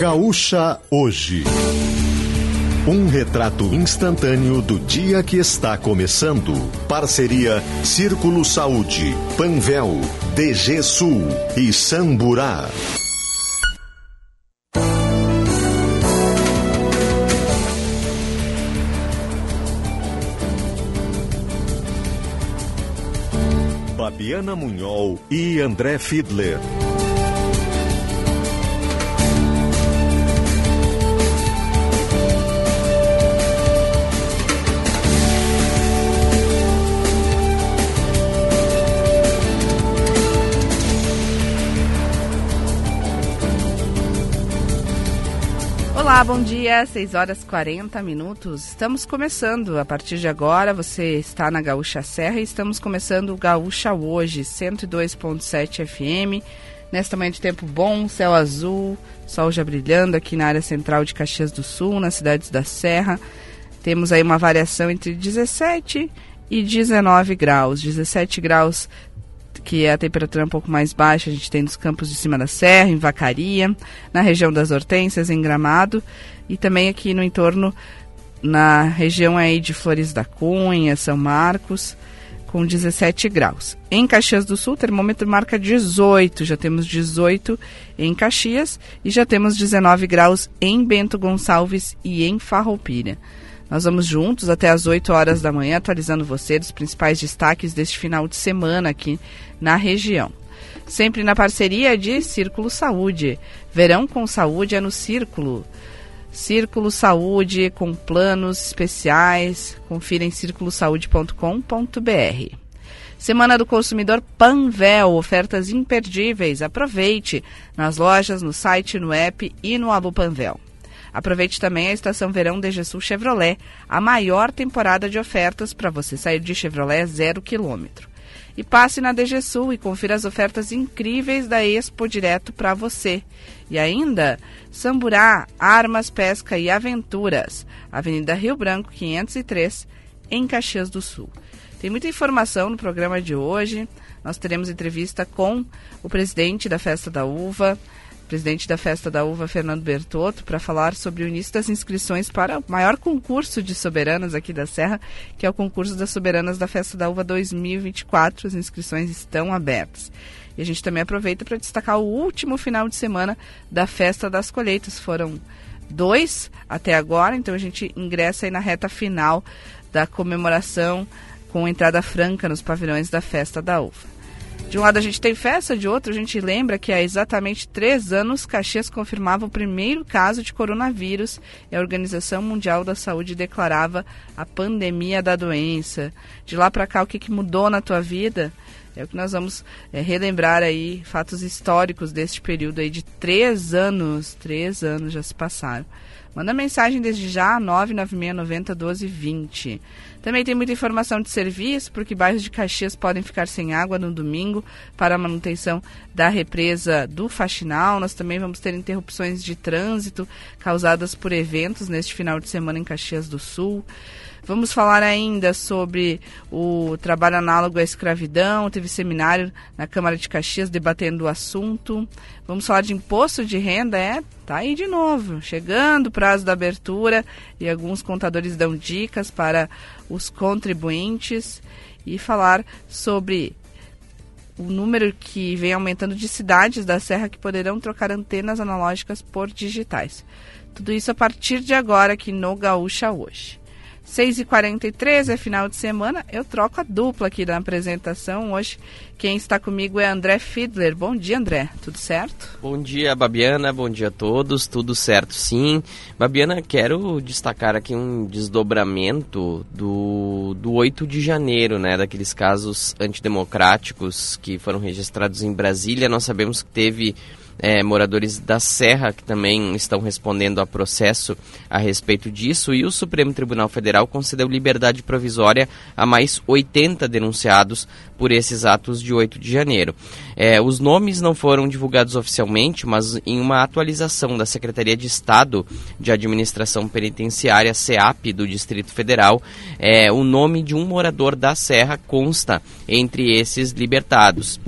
Gaúcha Hoje. Um retrato instantâneo do dia que está começando. Parceria Círculo Saúde, Panvel, DG Sul e Samburá. Fabiana Munhol e André Fiedler. Olá, bom dia, 6 horas 40 minutos. Estamos começando, a partir de agora, você está na Gaúcha Serra e estamos começando o Gaúcha Hoje, 102.7 FM. Nesta manhã de tempo bom, céu azul, sol já brilhando aqui na área central de Caxias do Sul, nas cidades da Serra. Temos aí uma variação entre 17 e 19 graus. 17 graus que é a temperatura um pouco mais baixa, a gente tem nos campos de cima da serra, em Vacaria, na região das Hortênsias, em Gramado, e também aqui no entorno, na região aí de Flores da Cunha, São Marcos, com 17 graus. Em Caxias do Sul, o termômetro marca 18, já temos 18 em Caxias e já temos 19 graus em Bento Gonçalves e em Farroupilha. Nós vamos juntos até as 8 horas da manhã, atualizando você dos principais destaques deste final de semana aqui na região. Sempre na parceria de Círculo Saúde. Verão com saúde é no Círculo. Círculo Saúde com planos especiais. Confira em circulosaude.com.br. Semana do Consumidor Panvel, ofertas imperdíveis. Aproveite nas lojas, no site, no app e no Abo Panvel. Aproveite também a estação verão DGSul Chevrolet, a maior temporada de ofertas para você sair de Chevrolet zero quilômetro. E passe na DGSul e confira as ofertas incríveis da Expo direto para você. E ainda, Samburá, Armas, Pesca e Aventuras, Avenida Rio Branco 503, em Caxias do Sul. Tem muita informação no programa de hoje. Nós teremos entrevista com o presidente da Festa da Uva, presidente da Festa da Uva, Fernando Bertotto, para falar sobre o início das inscrições para o maior concurso de soberanas aqui da Serra, que é o concurso das soberanas da Festa da Uva 2024. As inscrições estão abertas. E a gente também aproveita para destacar o último final de semana da Festa das Colheitas. Foram dois até agora, então a gente ingressa aí na reta final da comemoração com entrada franca nos pavilhões da Festa da Uva. De um lado a gente tem festa, de outro a gente lembra que há exatamente três anos Caxias confirmava o primeiro caso de coronavírus e a Organização Mundial da Saúde declarava a pandemia da doença. De lá para cá, o que, que mudou na tua vida? É o que nós vamos é, relembrar aí, fatos históricos deste período aí de três anos. Três anos já se passaram. Manda mensagem desde já, 99690 1220. Também tem muita informação de serviço, porque bairros de Caxias podem ficar sem água no domingo para a manutenção da represa do Faxinal. Nós também vamos ter interrupções de trânsito causadas por eventos neste final de semana em Caxias do Sul. Vamos falar ainda sobre o trabalho análogo à escravidão. Teve seminário na Câmara de Caxias debatendo o assunto. Vamos falar de imposto de renda. É, tá aí de novo. Chegando o prazo da abertura e alguns contadores dão dicas para os contribuintes. E falar sobre o número que vem aumentando de cidades da Serra que poderão trocar antenas analógicas por digitais. Tudo isso a partir de agora aqui no Gaúcha hoje. 6h43 é final de semana. Eu troco a dupla aqui na apresentação. Hoje, quem está comigo é André Fiedler. Bom dia, André. Tudo certo? Bom dia, Babiana. Bom dia a todos. Tudo certo, sim. Babiana, quero destacar aqui um desdobramento do, do 8 de janeiro, né? Daqueles casos antidemocráticos que foram registrados em Brasília. Nós sabemos que teve é, moradores da Serra que também estão respondendo a processo a respeito disso e o Supremo Tribunal Federal concedeu liberdade provisória a mais 80 denunciados por esses atos de 8 de janeiro. É, os nomes não foram divulgados oficialmente, mas em uma atualização da Secretaria de Estado de Administração Penitenciária, SEAP, do Distrito Federal, é, o nome de um morador da Serra consta entre esses libertados.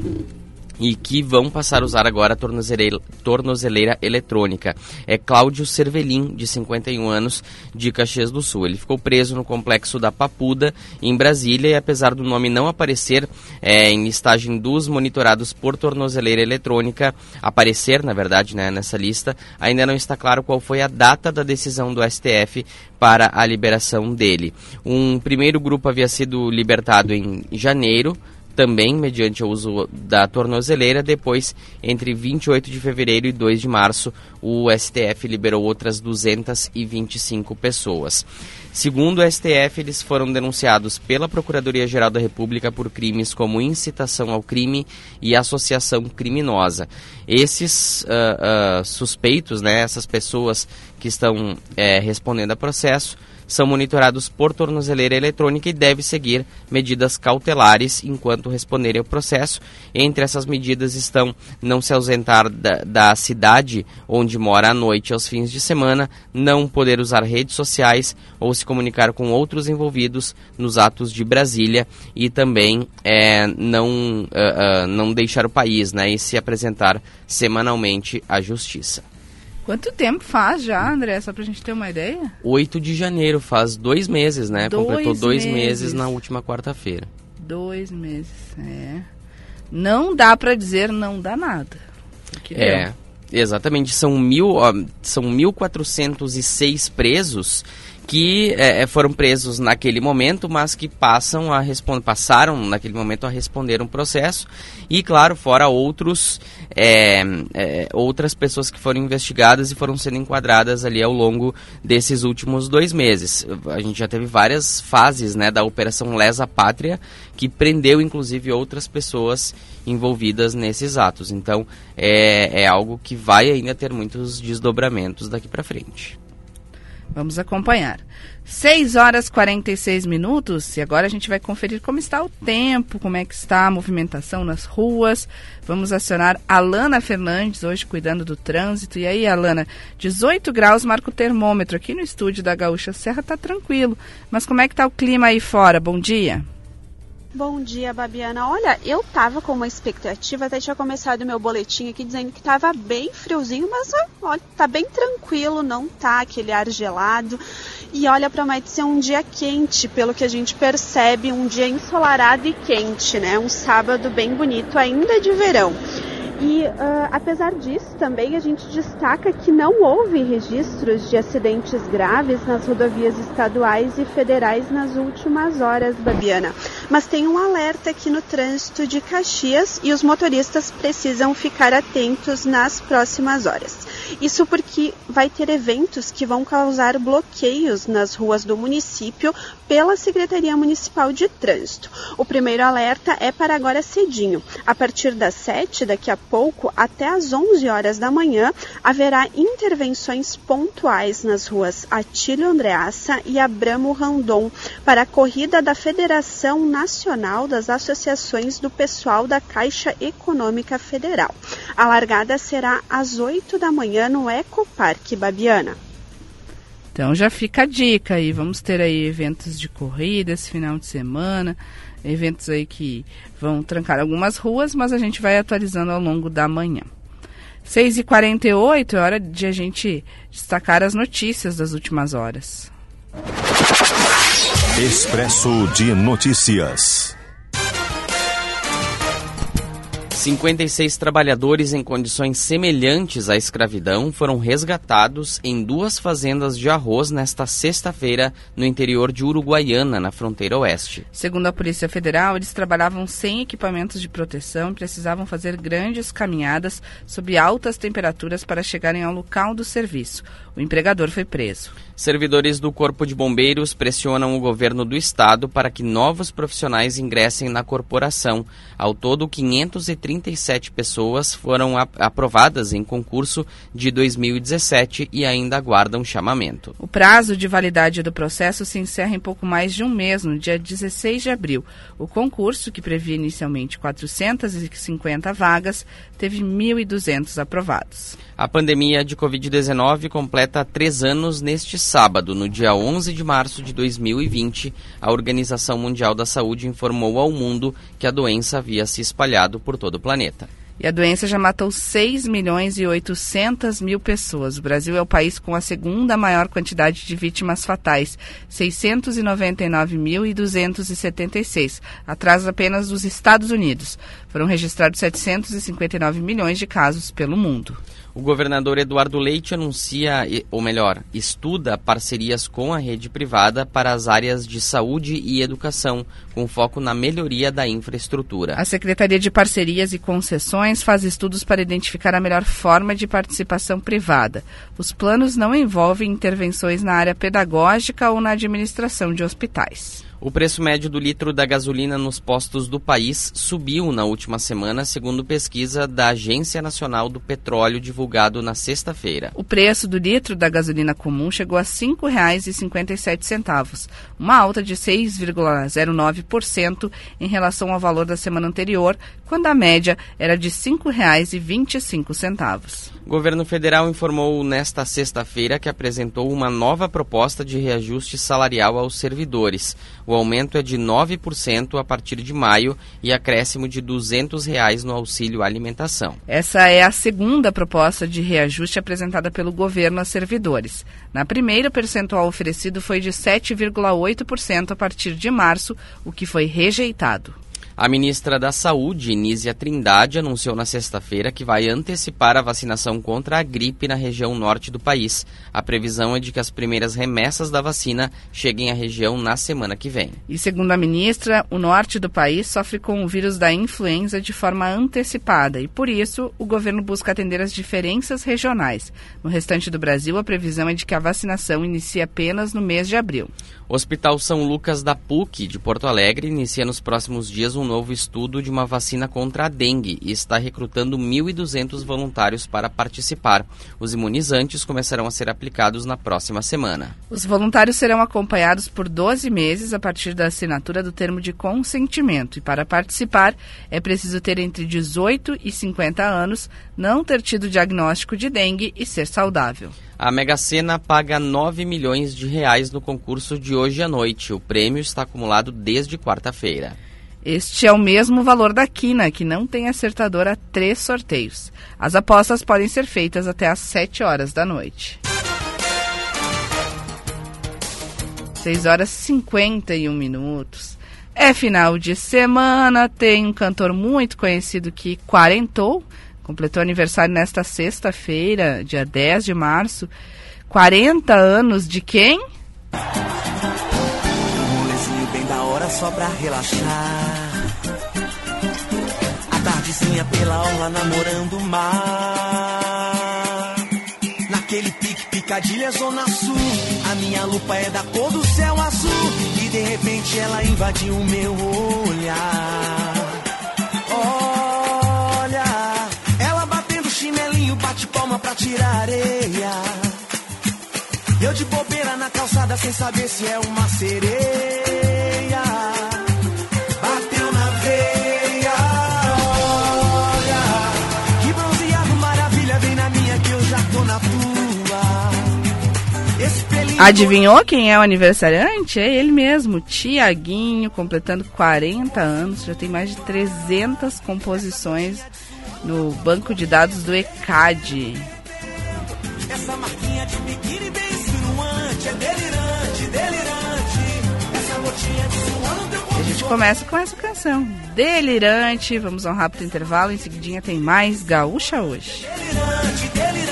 E que vão passar a usar agora a tornozeleira, tornozeleira eletrônica. É Cláudio Cervelin, de 51 anos, de Caxias do Sul. Ele ficou preso no complexo da Papuda, em Brasília, e apesar do nome não aparecer é, em listagem dos monitorados por tornozeleira eletrônica, aparecer, na verdade, né, nessa lista, ainda não está claro qual foi a data da decisão do STF para a liberação dele. Um primeiro grupo havia sido libertado em janeiro, também mediante o uso da tornozeleira. Depois, entre 28 de fevereiro e 2 de março, o STF liberou outras 225 pessoas. Segundo o STF, eles foram denunciados pela Procuradoria-Geral da República por crimes como incitação ao crime e associação criminosa. Esses uh, uh, suspeitos, né, essas pessoas que estão é, respondendo a processo, são monitorados por tornozeleira eletrônica e deve seguir medidas cautelares enquanto responderem ao processo. Entre essas medidas estão não se ausentar da, da cidade onde mora à noite aos fins de semana, não poder usar redes sociais ou se comunicar com outros envolvidos nos atos de Brasília e também é, não, uh, uh, não deixar o país né, e se apresentar semanalmente à justiça. Quanto tempo faz já, André? Só pra gente ter uma ideia? 8 de janeiro, faz dois meses, né? Dois Completou dois meses. meses na última quarta-feira. Dois meses, é. Não dá para dizer não dá nada. É, deu. exatamente. São, mil, ó, são 1.406 presos que é, é, foram presos naquele momento, mas que passam a responder, passaram naquele momento a responder um processo e, claro, fora outros, é, é, outras pessoas que foram investigadas e foram sendo enquadradas ali ao longo desses últimos dois meses. A gente já teve várias fases, né, da Operação Lesa Pátria, que prendeu, inclusive, outras pessoas envolvidas nesses atos. Então, é, é algo que vai ainda ter muitos desdobramentos daqui para frente. Vamos acompanhar. 6 horas 46 minutos e agora a gente vai conferir como está o tempo, como é que está a movimentação nas ruas. Vamos acionar Alana Fernandes, hoje cuidando do trânsito. E aí, Alana, 18 graus marca o termômetro. Aqui no estúdio da Gaúcha Serra está tranquilo. Mas como é que está o clima aí fora? Bom dia. Bom dia, Babiana. Olha, eu tava com uma expectativa, até tinha começado meu boletim aqui dizendo que tava bem friozinho, mas olha, tá bem tranquilo, não tá aquele ar gelado. E olha, promete ser um dia quente, pelo que a gente percebe, um dia ensolarado e quente, né? Um sábado bem bonito, ainda de verão. E uh, apesar disso, também a gente destaca que não houve registros de acidentes graves nas rodovias estaduais e federais nas últimas horas, Babiana. Mas tem um alerta aqui no trânsito de Caxias e os motoristas precisam ficar atentos nas próximas horas. Isso porque vai ter eventos que vão causar bloqueios nas ruas do município pela Secretaria Municipal de Trânsito. O primeiro alerta é para agora cedinho. A partir das 7, daqui a pouco, até às 11 horas da manhã, haverá intervenções pontuais nas ruas Atílio Andreassa e Abramo Randon para a corrida da Federação Nacional das Associações do Pessoal da Caixa Econômica Federal. A largada será às 8 da manhã no Ecoparque Babiana. Então já fica a dica aí, vamos ter aí eventos de corrida esse final de semana, eventos aí que vão trancar algumas ruas, mas a gente vai atualizando ao longo da manhã. 6h48 é hora de a gente destacar as notícias das últimas horas. Expresso de Notícias. 56 trabalhadores em condições semelhantes à escravidão foram resgatados em duas fazendas de arroz nesta sexta-feira no interior de Uruguaiana, na fronteira oeste. Segundo a Polícia Federal, eles trabalhavam sem equipamentos de proteção e precisavam fazer grandes caminhadas sob altas temperaturas para chegarem ao local do serviço. O empregador foi preso. Servidores do Corpo de Bombeiros pressionam o governo do estado para que novos profissionais ingressem na corporação. Ao todo, 537 pessoas foram aprovadas em concurso de 2017 e ainda aguardam chamamento. O prazo de validade do processo se encerra em pouco mais de um mês, no dia 16 de abril. O concurso, que previa inicialmente 450 vagas, teve 1.200 aprovados. A pandemia de Covid-19 completa três anos neste sábado, no dia 11 de março de 2020. A Organização Mundial da Saúde informou ao mundo que a doença havia se espalhado por todo o planeta. E a doença já matou 6 milhões e 800 mil pessoas. O Brasil é o país com a segunda maior quantidade de vítimas fatais, 699.276, atrás apenas dos Estados Unidos. Foram registrados 759 milhões de casos pelo mundo. O governador Eduardo Leite anuncia, ou melhor, estuda parcerias com a rede privada para as áreas de saúde e educação, com foco na melhoria da infraestrutura. A Secretaria de Parcerias e Concessões faz estudos para identificar a melhor forma de participação privada. Os planos não envolvem intervenções na área pedagógica ou na administração de hospitais. O preço médio do litro da gasolina nos postos do país subiu na última semana, segundo pesquisa da Agência Nacional do Petróleo divulgado na sexta-feira. O preço do litro da gasolina comum chegou a R$ 5,57, uma alta de 6,09% em relação ao valor da semana anterior, quando a média era de R$ 5,25. O governo federal informou nesta sexta-feira que apresentou uma nova proposta de reajuste salarial aos servidores. O aumento é de 9% a partir de maio e acréscimo de 200 reais no auxílio alimentação. Essa é a segunda proposta de reajuste apresentada pelo governo a servidores. Na primeira, o percentual oferecido foi de 7,8% a partir de março, o que foi rejeitado. A ministra da Saúde, Nízia Trindade, anunciou na sexta-feira que vai antecipar a vacinação contra a gripe na região norte do país. A previsão é de que as primeiras remessas da vacina cheguem à região na semana que vem. E segundo a ministra, o norte do país sofre com o vírus da influenza de forma antecipada e, por isso, o governo busca atender as diferenças regionais. No restante do Brasil, a previsão é de que a vacinação inicie apenas no mês de abril. O Hospital São Lucas da PUC de Porto Alegre inicia nos próximos dias um novo estudo de uma vacina contra a dengue e está recrutando 1.200 voluntários para participar. Os imunizantes começarão a ser aplicados na próxima semana. Os voluntários serão acompanhados por 12 meses a partir da assinatura do termo de consentimento e para participar é preciso ter entre 18 e 50 anos, não ter tido diagnóstico de dengue e ser saudável. A Mega Sena paga 9 milhões de reais no concurso de hoje à noite. O prêmio está acumulado desde quarta-feira. Este é o mesmo valor da quina, que não tem acertador a três sorteios. As apostas podem ser feitas até às 7 horas da noite. 6 horas e 51 minutos. É final de semana, tem um cantor muito conhecido que quarentou, completou aniversário nesta sexta-feira, dia 10 de março. 40 anos de quem? Só pra relaxar. A tardezinha pela orla namorando o mar. Naquele pique picadilha zona sul. A minha lupa é da cor do céu azul. E de repente ela invadiu o meu olhar. Olha, ela batendo chinelinho, bate palma pra tirar areia. Eu de bobeira na calçada sem saber se é uma sereia. Adivinhou quem é o aniversariante? É ele mesmo, Tiaguinho, completando 40 anos. Já tem mais de 300 composições no banco de dados do ECAD. Essa marquinha de biquíni bem insinuante, é delirante, delirante. Essa gotinha de teu E a gente começa com essa canção, Delirante. Vamos a um rápido intervalo, em seguidinha tem mais Gaúcha hoje. delirante, delirante.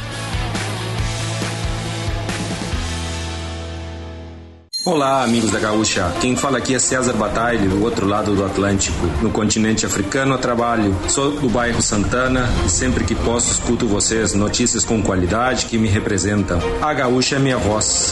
Olá, amigos da Gaúcha. Quem fala aqui é César Batalha, do outro lado do Atlântico, no continente africano a trabalho. Sou do bairro Santana e sempre que posso escuto vocês notícias com qualidade que me representam. A Gaúcha é minha voz.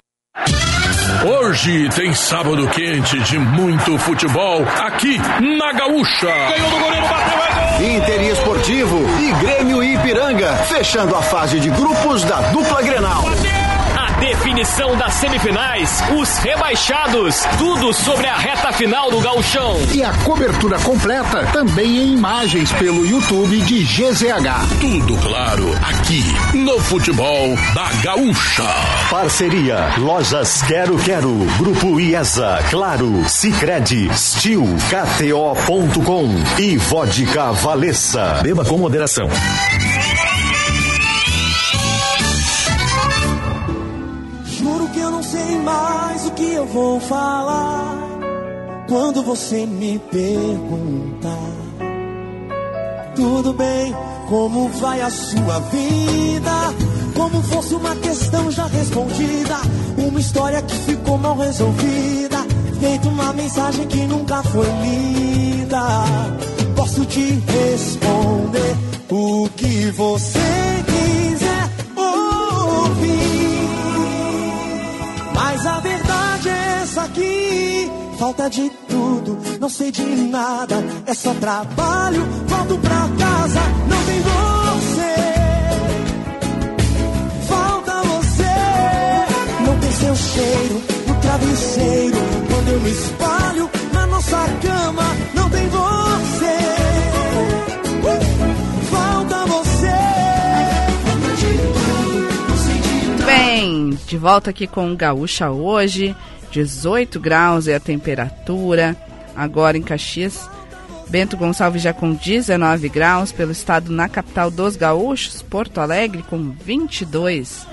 Hoje tem sábado quente de muito futebol aqui na Gaúcha. Ganhou do goleiro, bateu, é! Inter Esportivo e Grêmio Ipiranga, fechando a fase de grupos da dupla Grenal. Definição das semifinais, os rebaixados, tudo sobre a reta final do gauchão. E a cobertura completa também em imagens pelo YouTube de GZH. Tudo claro aqui no futebol da gaúcha. Parceria Lojas Quero Quero, Grupo IESA, Claro, Sicredi, Stil, KTO.com e Vodka Valessa. Beba com moderação. Mais o que eu vou falar quando você me perguntar. Tudo bem, como vai a sua vida? Como fosse uma questão já respondida, uma história que ficou mal resolvida, feito uma mensagem que nunca foi lida. Posso te responder o que você aqui. Falta de tudo, não sei de nada. É só trabalho, volto pra casa, não tem você. Falta você, não tem seu cheiro no travesseiro. Quando eu me espalho na nossa cama, não tem você. Falta você. Bem, de volta aqui com o Gaúcha hoje. 18 graus é a temperatura. Agora em Caxias, Bento Gonçalves já com 19 graus. Pelo estado na capital dos gaúchos, Porto Alegre com 22.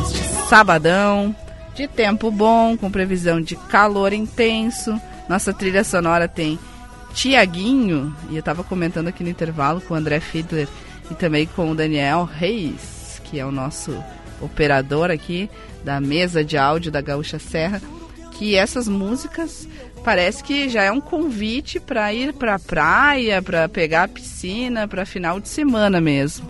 Este sabadão, de tempo bom, com previsão de calor intenso. Nossa trilha sonora tem Tiaguinho, e eu estava comentando aqui no intervalo com o André Fiedler e também com o Daniel Reis, que é o nosso operador aqui da mesa de áudio da Gaúcha Serra, que essas músicas parece que já é um convite para ir para a praia, para pegar a piscina, para final de semana mesmo.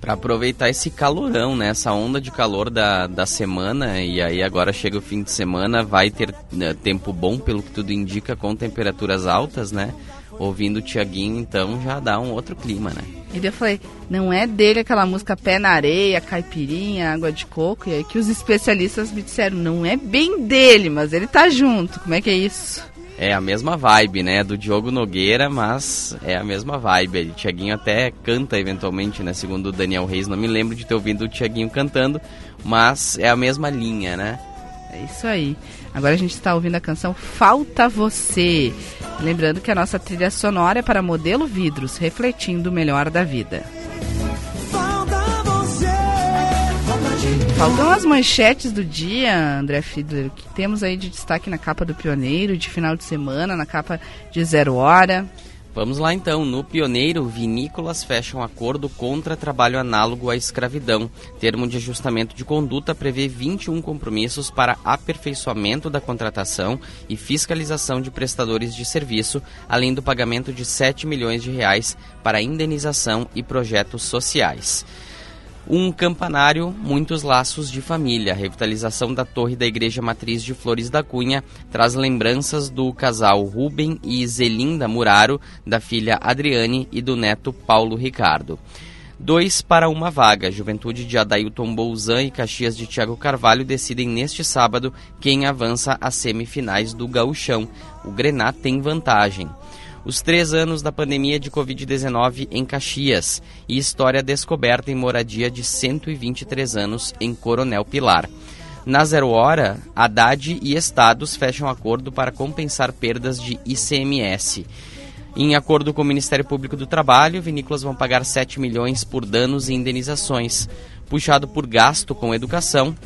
Para aproveitar esse calorão, né? Essa onda de calor da, da semana, e aí agora chega o fim de semana, vai ter né, tempo bom, pelo que tudo indica, com temperaturas altas, né? Ouvindo o Tiaguinho, então já dá um outro clima, né? E daí eu falei, não é dele aquela música Pé na Areia, Caipirinha, Água de Coco, e aí que os especialistas me disseram, não é bem dele, mas ele tá junto, como é que é isso? É a mesma vibe, né? Do Diogo Nogueira, mas é a mesma vibe. O Tiaguinho até canta eventualmente, né? Segundo o Daniel Reis, não me lembro de ter ouvido o Tiaguinho cantando, mas é a mesma linha, né? É isso aí. Agora a gente está ouvindo a canção Falta Você. Lembrando que a nossa trilha sonora é para modelo vidros, refletindo o melhor da vida. Faltam as manchetes do dia, André Fiedler, que temos aí de destaque na capa do Pioneiro, de final de semana, na capa de Zero Hora. Vamos lá então. No Pioneiro, vinícolas fecham acordo contra trabalho análogo à escravidão. Termo de ajustamento de conduta prevê 21 compromissos para aperfeiçoamento da contratação e fiscalização de prestadores de serviço, além do pagamento de 7 milhões de reais para indenização e projetos sociais. Um campanário, muitos laços de família. A revitalização da torre da Igreja Matriz de Flores da Cunha traz lembranças do casal Rubem e Zelinda Muraro, da filha Adriane e do neto Paulo Ricardo. dois para uma vaga. Juventude de Adailton Bouzan e Caxias de Thiago Carvalho decidem neste sábado quem avança às semifinais do Gauchão. O Grená tem vantagem. Os três anos da pandemia de Covid-19 em Caxias e história descoberta em moradia de 123 anos em Coronel Pilar. Na zero hora, Haddad e estados fecham acordo para compensar perdas de ICMS. Em acordo com o Ministério Público do Trabalho, vinícolas vão pagar 7 milhões por danos e indenizações. Puxado por gasto com educação,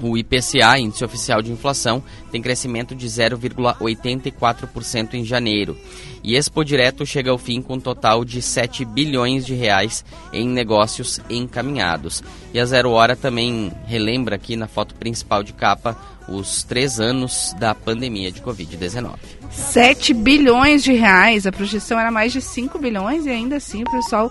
o IPCA, Índice Oficial de Inflação, tem crescimento de 0,84% em janeiro. E Expo Direto chega ao fim com um total de 7 bilhões de reais em negócios encaminhados. E a Zero Hora também relembra aqui na foto principal de capa os três anos da pandemia de Covid-19. 7 bilhões de reais, a projeção era mais de 5 bilhões e ainda assim o pessoal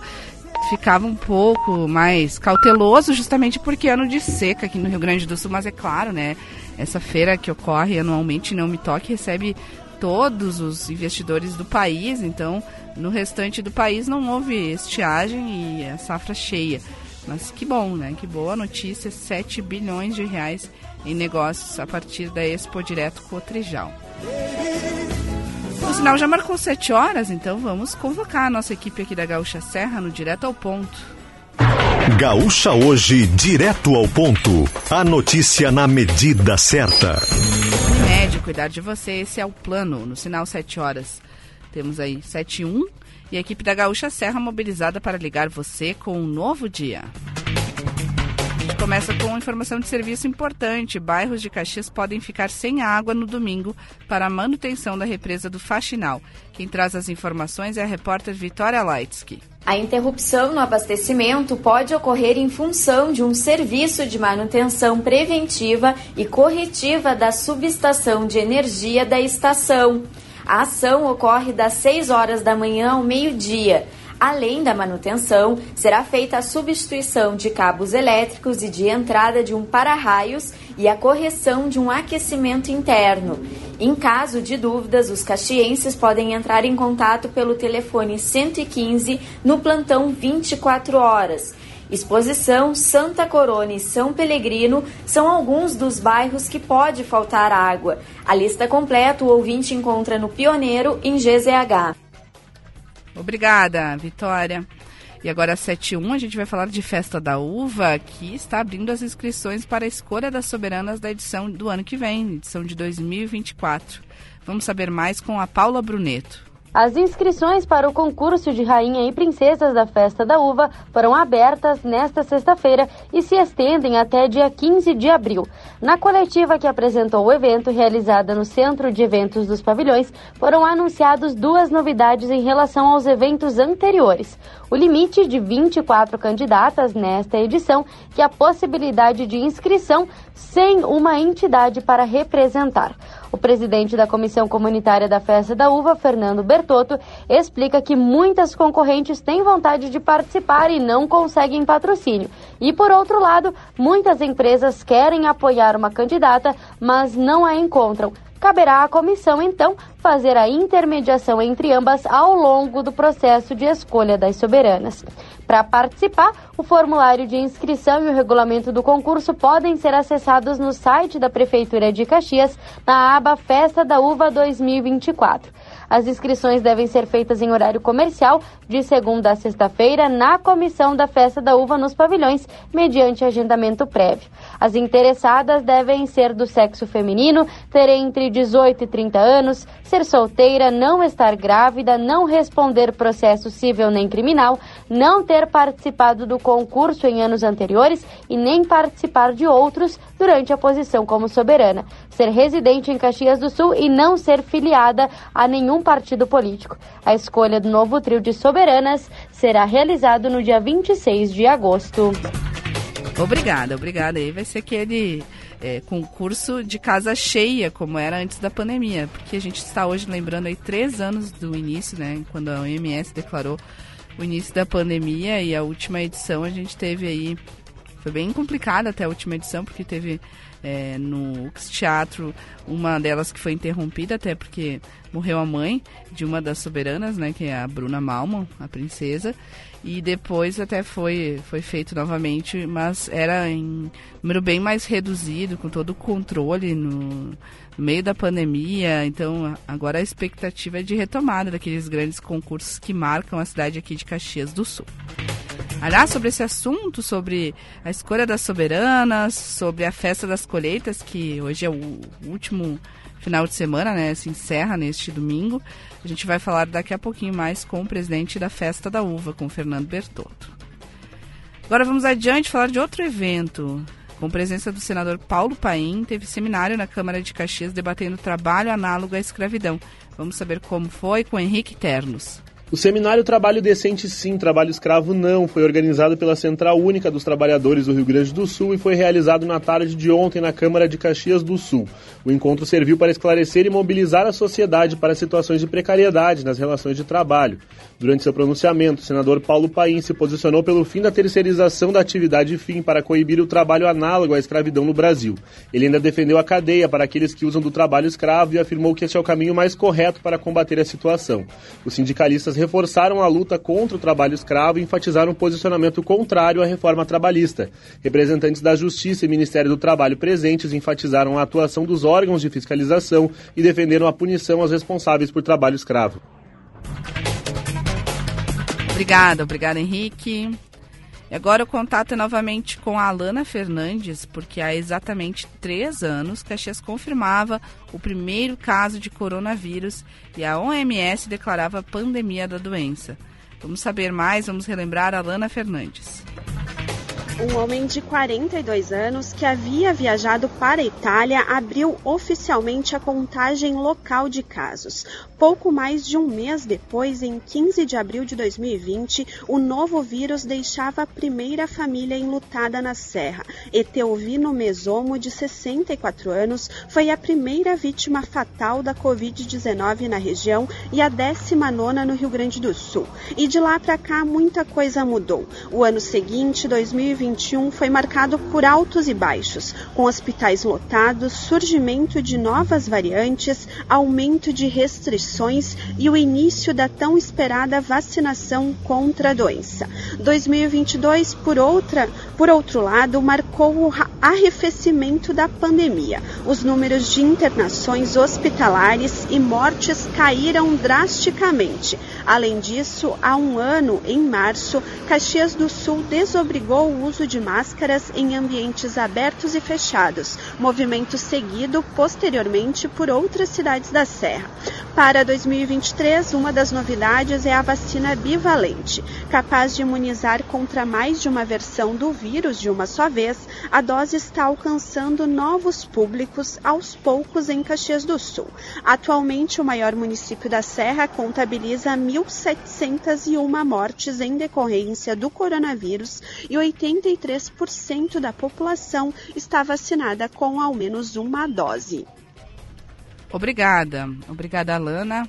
ficava um pouco mais cauteloso, justamente porque é ano de seca aqui no Rio Grande do Sul, mas é claro, né? Essa feira que ocorre anualmente Não Me Toque recebe todos os investidores do país, então no restante do país não houve estiagem e a safra cheia. Mas que bom, né? Que boa notícia, 7 bilhões de reais em negócios a partir da Expo Direto Cotrijal. O sinal já marcou 7 horas, então vamos convocar a nossa equipe aqui da Gaúcha Serra no Direto ao Ponto. Gaúcha hoje, direto ao ponto. A notícia na medida certa. Unimed, cuidar de você, esse é o plano. No sinal 7 horas, temos aí 7 e 1 e a equipe da Gaúcha Serra mobilizada para ligar você com um novo dia. Começa com informação de serviço importante. Bairros de Caxias podem ficar sem água no domingo para a manutenção da represa do Faxinal. Quem traz as informações é a repórter Vitória Leitsky. A interrupção no abastecimento pode ocorrer em função de um serviço de manutenção preventiva e corretiva da subestação de energia da estação. A ação ocorre das 6 horas da manhã ao meio-dia. Além da manutenção, será feita a substituição de cabos elétricos e de entrada de um para-raios e a correção de um aquecimento interno. Em caso de dúvidas, os caxienses podem entrar em contato pelo telefone 115 no plantão 24 horas. Exposição, Santa Corona e São Pelegrino são alguns dos bairros que pode faltar água. A lista completa o ouvinte encontra no Pioneiro, em GZH. Obrigada, Vitória. E agora às 7h1 a gente vai falar de Festa da Uva, que está abrindo as inscrições para a escolha das soberanas da edição do ano que vem, edição de 2024. Vamos saber mais com a Paula Bruneto. As inscrições para o concurso de Rainha e Princesas da Festa da Uva foram abertas nesta sexta-feira e se estendem até dia 15 de abril. Na coletiva que apresentou o evento, realizada no Centro de Eventos dos Pavilhões, foram anunciados duas novidades em relação aos eventos anteriores. O limite de 24 candidatas nesta edição, que a possibilidade de inscrição sem uma entidade para representar. O presidente da Comissão Comunitária da Festa da Uva, Fernando Bertotto, explica que muitas concorrentes têm vontade de participar e não conseguem patrocínio. E, por outro lado, muitas empresas querem apoiar uma candidata, mas não a encontram. Caberá à comissão, então, fazer a intermediação entre ambas ao longo do processo de escolha das soberanas. Para participar, o formulário de inscrição e o regulamento do concurso podem ser acessados no site da Prefeitura de Caxias, na aba Festa da Uva 2024. As inscrições devem ser feitas em horário comercial, de segunda a sexta-feira, na comissão da Festa da Uva nos pavilhões, mediante agendamento prévio. As interessadas devem ser do sexo feminino, ter entre 18 e 30 anos, ser solteira, não estar grávida, não responder processo civil nem criminal, não ter participado do concurso em anos anteriores e nem participar de outros durante a posição como soberana, ser residente em Caxias do Sul e não ser filiada a nenhum partido político. A escolha do novo trio de soberanas será realizado no dia 26 de agosto. Obrigada, obrigada. Aí vai ser aquele é, concurso de casa cheia, como era antes da pandemia, porque a gente está hoje lembrando aí três anos do início, né, quando a OMS declarou o início da pandemia e a última edição a gente teve aí foi bem complicada até a última edição porque teve é, no Teatro, uma delas que foi interrompida até porque morreu a mãe de uma das soberanas, né, que é a Bruna Malman, a princesa, e depois até foi, foi feito novamente, mas era em número bem mais reduzido, com todo o controle no, no meio da pandemia, então agora a expectativa é de retomada daqueles grandes concursos que marcam a cidade aqui de Caxias do Sul. Aliás, sobre esse assunto, sobre a escolha das soberanas, sobre a festa das colheitas, que hoje é o último final de semana, né? Se encerra neste domingo. A gente vai falar daqui a pouquinho mais com o presidente da Festa da Uva, com Fernando Bertotto. Agora vamos adiante falar de outro evento. Com presença do senador Paulo Paim, teve seminário na Câmara de Caxias debatendo trabalho análogo à escravidão. Vamos saber como foi com Henrique Ternos. O seminário Trabalho Decente Sim, Trabalho Escravo Não foi organizado pela Central Única dos Trabalhadores do Rio Grande do Sul e foi realizado na tarde de ontem na Câmara de Caxias do Sul. O encontro serviu para esclarecer e mobilizar a sociedade para situações de precariedade nas relações de trabalho. Durante seu pronunciamento, o senador Paulo Paim se posicionou pelo fim da terceirização da atividade fim para coibir o trabalho análogo à escravidão no Brasil. Ele ainda defendeu a cadeia para aqueles que usam do trabalho escravo e afirmou que esse é o caminho mais correto para combater a situação. Os sindicalistas reforçaram a luta contra o trabalho escravo e enfatizaram um posicionamento contrário à reforma trabalhista. Representantes da Justiça e Ministério do Trabalho presentes enfatizaram a atuação dos órgãos de fiscalização e defenderam a punição aos responsáveis por trabalho escravo. Obrigada, obrigada Henrique. E agora o contato é novamente com a Alana Fernandes, porque há exatamente três anos Caxias confirmava o primeiro caso de coronavírus e a OMS declarava pandemia da doença. Vamos saber mais, vamos relembrar a Alana Fernandes um homem de 42 anos que havia viajado para a Itália abriu oficialmente a contagem local de casos. Pouco mais de um mês depois, em 15 de abril de 2020, o novo vírus deixava a primeira família enlutada na Serra. Eteovino Mesomo, de 64 anos, foi a primeira vítima fatal da Covid-19 na região e a 19 no Rio Grande do Sul. E de lá para cá, muita coisa mudou. O ano seguinte, 2020, 2021 foi marcado por altos e baixos, com hospitais lotados, surgimento de novas variantes, aumento de restrições e o início da tão esperada vacinação contra a doença. 2022, por outra, por outro lado, marcou o arrefecimento da pandemia. Os números de internações hospitalares e mortes caíram drasticamente. Além disso, há um ano, em março, Caxias do Sul desobrigou o uso uso de máscaras em ambientes abertos e fechados, movimento seguido posteriormente por outras cidades da Serra. Para 2023, uma das novidades é a vacina bivalente, capaz de imunizar contra mais de uma versão do vírus de uma só vez. A dose está alcançando novos públicos aos poucos em Caxias do Sul. Atualmente, o maior município da Serra contabiliza 1.701 mortes em decorrência do coronavírus e 80 83% da população está vacinada com ao menos uma dose. Obrigada. Obrigada, Alana.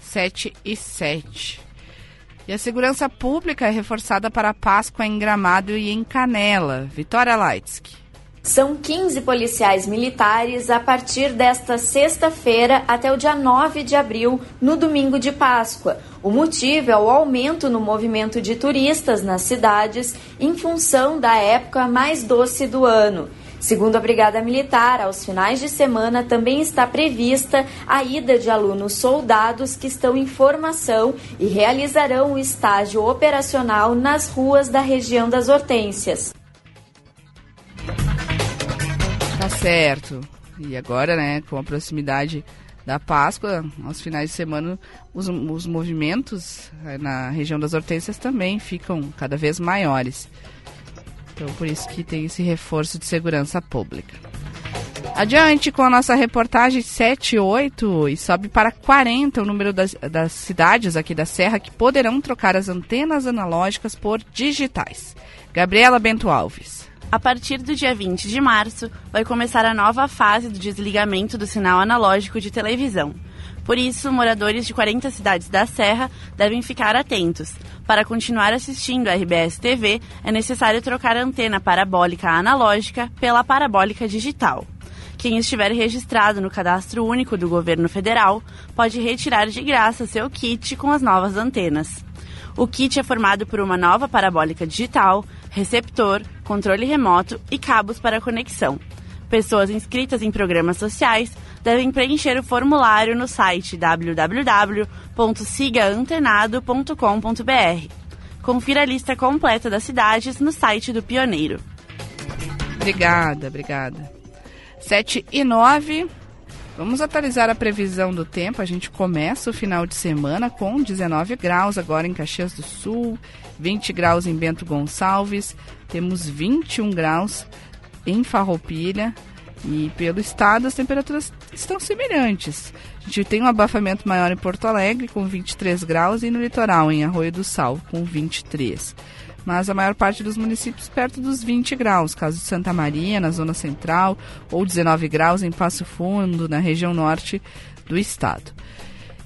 7 e 7. E a segurança pública é reforçada para a Páscoa em Gramado e em Canela. Vitória Leitsky. São 15 policiais militares a partir desta sexta-feira até o dia 9 de abril, no domingo de Páscoa. O motivo é o aumento no movimento de turistas nas cidades em função da época mais doce do ano. Segundo a Brigada Militar, aos finais de semana também está prevista a ida de alunos soldados que estão em formação e realizarão o estágio operacional nas ruas da região das Hortênsias. Tá certo. E agora, né, com a proximidade da Páscoa, aos finais de semana, os, os movimentos eh, na região das hortênsias também ficam cada vez maiores. Então, por isso que tem esse reforço de segurança pública. Adiante com a nossa reportagem 78 e sobe para 40 o número das, das cidades aqui da Serra que poderão trocar as antenas analógicas por digitais. Gabriela Bento Alves. A partir do dia 20 de março, vai começar a nova fase do desligamento do sinal analógico de televisão. Por isso, moradores de 40 cidades da Serra devem ficar atentos. Para continuar assistindo a RBS TV, é necessário trocar a antena parabólica analógica pela parabólica digital. Quem estiver registrado no Cadastro Único do Governo Federal pode retirar de graça seu kit com as novas antenas. O kit é formado por uma nova parabólica digital, receptor, controle remoto e cabos para conexão. Pessoas inscritas em programas sociais devem preencher o formulário no site www.sigaantenado.com.br. Confira a lista completa das cidades no site do Pioneiro. Obrigada, obrigada. 7 e 9. Vamos atualizar a previsão do tempo. A gente começa o final de semana com 19 graus agora em Caxias do Sul, 20 graus em Bento Gonçalves, temos 21 graus em Farroupilha e pelo estado as temperaturas estão semelhantes. A gente tem um abafamento maior em Porto Alegre com 23 graus e no litoral em Arroio do Sal com 23 mas a maior parte dos municípios perto dos 20 graus, caso de Santa Maria, na zona central, ou 19 graus em Passo Fundo, na região norte do estado.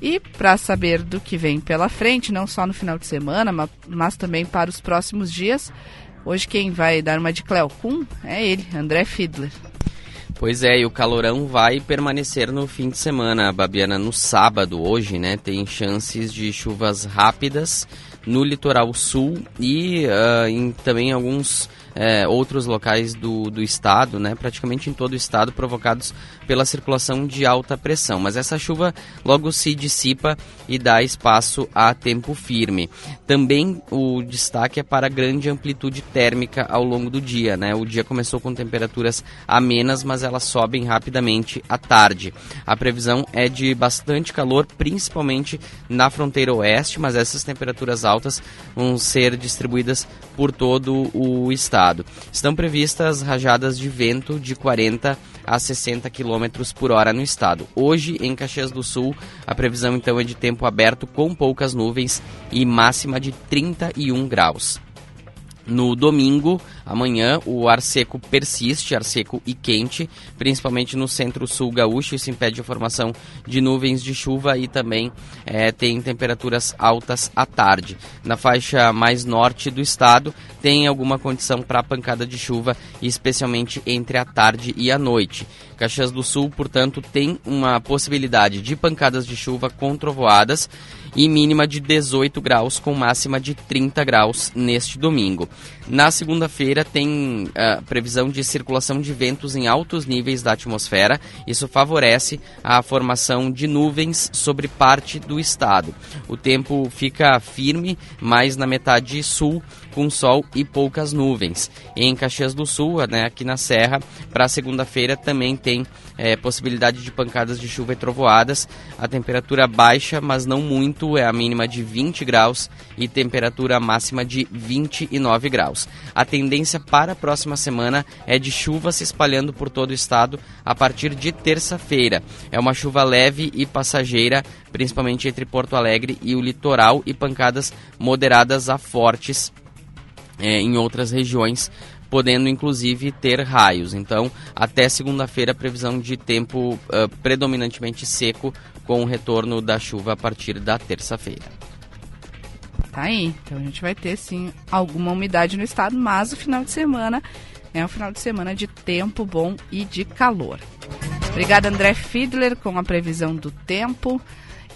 E para saber do que vem pela frente, não só no final de semana, mas, também para os próximos dias, hoje quem vai dar uma de Cleocum é ele, André Fiedler. Pois é, e o calorão vai permanecer no fim de semana, Babiana, no sábado, hoje, né? Tem chances de chuvas rápidas no litoral sul e uh, em também alguns é, outros locais do, do estado, né, praticamente em todo o estado, provocados pela circulação de alta pressão. Mas essa chuva logo se dissipa e dá espaço a tempo firme. Também o destaque é para a grande amplitude térmica ao longo do dia. Né? O dia começou com temperaturas amenas, mas elas sobem rapidamente à tarde. A previsão é de bastante calor, principalmente na fronteira oeste, mas essas temperaturas altas vão ser distribuídas por todo o estado. Estão previstas rajadas de vento de 40 a 60 km por hora no estado. Hoje, em Caxias do Sul, a previsão então é de tempo aberto com poucas nuvens e máxima de 31 graus. No domingo, amanhã, o ar seco persiste, ar seco e quente, principalmente no centro-sul gaúcho. Isso impede a formação de nuvens de chuva e também é, tem temperaturas altas à tarde. Na faixa mais norte do estado, tem alguma condição para pancada de chuva, especialmente entre a tarde e a noite. Caxias do Sul, portanto, tem uma possibilidade de pancadas de chuva com trovoadas e mínima de 18 graus com máxima de 30 graus neste domingo. Na segunda-feira tem uh, previsão de circulação de ventos em altos níveis da atmosfera. Isso favorece a formação de nuvens sobre parte do estado. O tempo fica firme, mais na metade sul, com sol e poucas nuvens. Em Caxias do Sul, né, aqui na Serra, para segunda-feira também tem é, possibilidade de pancadas de chuva e trovoadas. A temperatura baixa, mas não muito, é a mínima de 20 graus e temperatura máxima de 29 graus. A tendência para a próxima semana é de chuva se espalhando por todo o estado a partir de terça-feira. É uma chuva leve e passageira, principalmente entre Porto Alegre e o litoral, e pancadas moderadas a fortes é, em outras regiões podendo inclusive ter raios. Então, até segunda-feira, previsão de tempo uh, predominantemente seco, com o retorno da chuva a partir da terça-feira. Tá aí. Então a gente vai ter sim alguma umidade no estado, mas o final de semana é um final de semana de tempo bom e de calor. Obrigada, André Fiedler, com a previsão do tempo.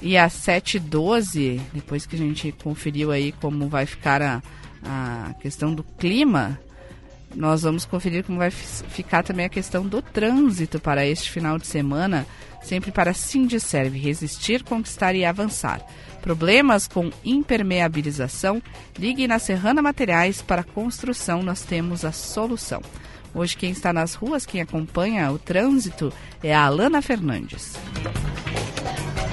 E às 7h12, depois que a gente conferiu aí como vai ficar a, a questão do clima, nós vamos conferir como vai ficar também a questão do trânsito para este final de semana, sempre para Sindicerve resistir, conquistar e avançar. Problemas com impermeabilização? Ligue na Serrana Materiais para construção, nós temos a solução. Hoje quem está nas ruas, quem acompanha o trânsito é a Alana Fernandes.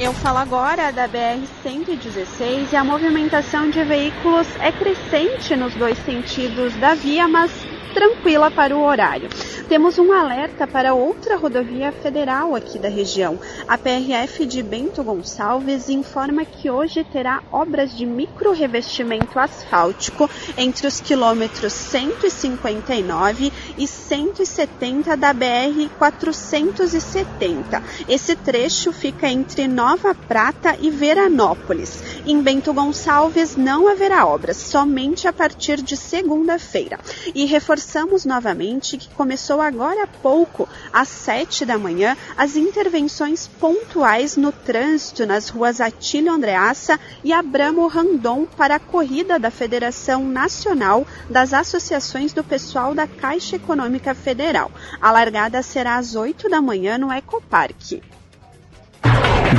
Eu falo agora da BR-116 e a movimentação de veículos é crescente nos dois sentidos da via, mas tranquila para o horário. temos um alerta para outra rodovia federal aqui da região. A PRF de Bento Gonçalves informa que hoje terá obras de micro revestimento asfáltico entre os quilômetros 159 e 170 da BR 470. Esse trecho fica entre Nova Prata e Veranópolis. Em Bento Gonçalves não haverá obras, somente a partir de segunda-feira. E reforçamos novamente que começou agora há pouco, às sete da manhã, as intervenções pontuais no trânsito nas ruas Atílio Andreassa e Abramo Randon para a corrida da Federação Nacional das Associações do Pessoal da Caixa Econômica Federal. A largada será às 8 da manhã no Ecoparque.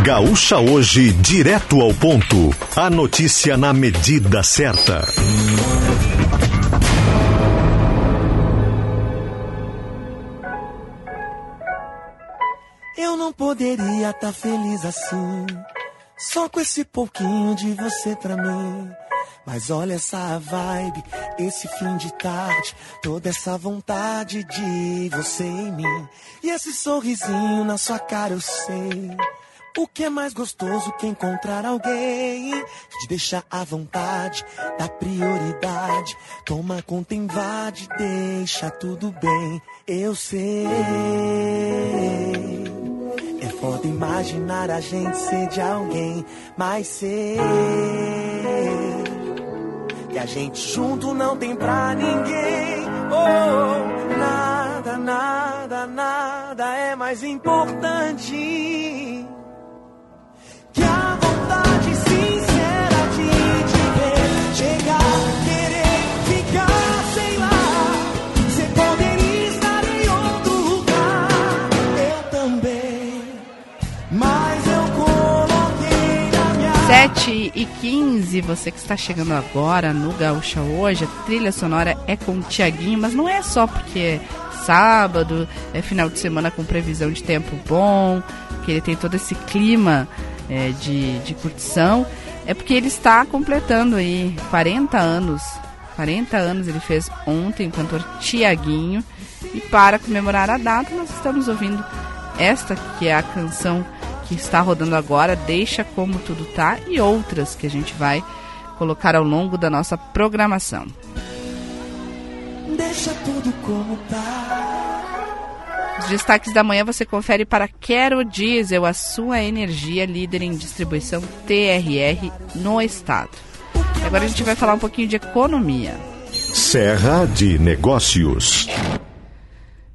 Gaúcha hoje, direto ao ponto. A notícia na medida certa. Eu não poderia tá feliz assim, só com esse pouquinho de você pra mim. Mas olha essa vibe, esse fim de tarde, toda essa vontade de você em mim. E esse sorrisinho na sua cara eu sei. O que é mais gostoso que encontrar alguém te deixa à vontade, dá prioridade, toma conta, invade, deixa tudo bem. Eu sei. Foda imaginar a gente ser de alguém, mas sei que a gente junto não tem pra ninguém. Oh, nada, nada, nada é mais importante 7 e 15, você que está chegando agora no Gaúcha hoje, a trilha sonora é com o Tiaguinho, mas não é só porque é sábado, é final de semana com previsão de tempo bom, que ele tem todo esse clima é, de, de curtição, é porque ele está completando aí 40 anos. 40 anos ele fez ontem, o cantor Tiaguinho. E para comemorar a data, nós estamos ouvindo esta que é a canção que está rodando agora, Deixa Como Tudo Tá, e outras que a gente vai colocar ao longo da nossa programação. Deixa tudo como tá. Os destaques da manhã você confere para Quero Diesel, a sua energia líder em distribuição TRR no estado. E agora a gente vai falar um pouquinho de economia. Serra de Negócios.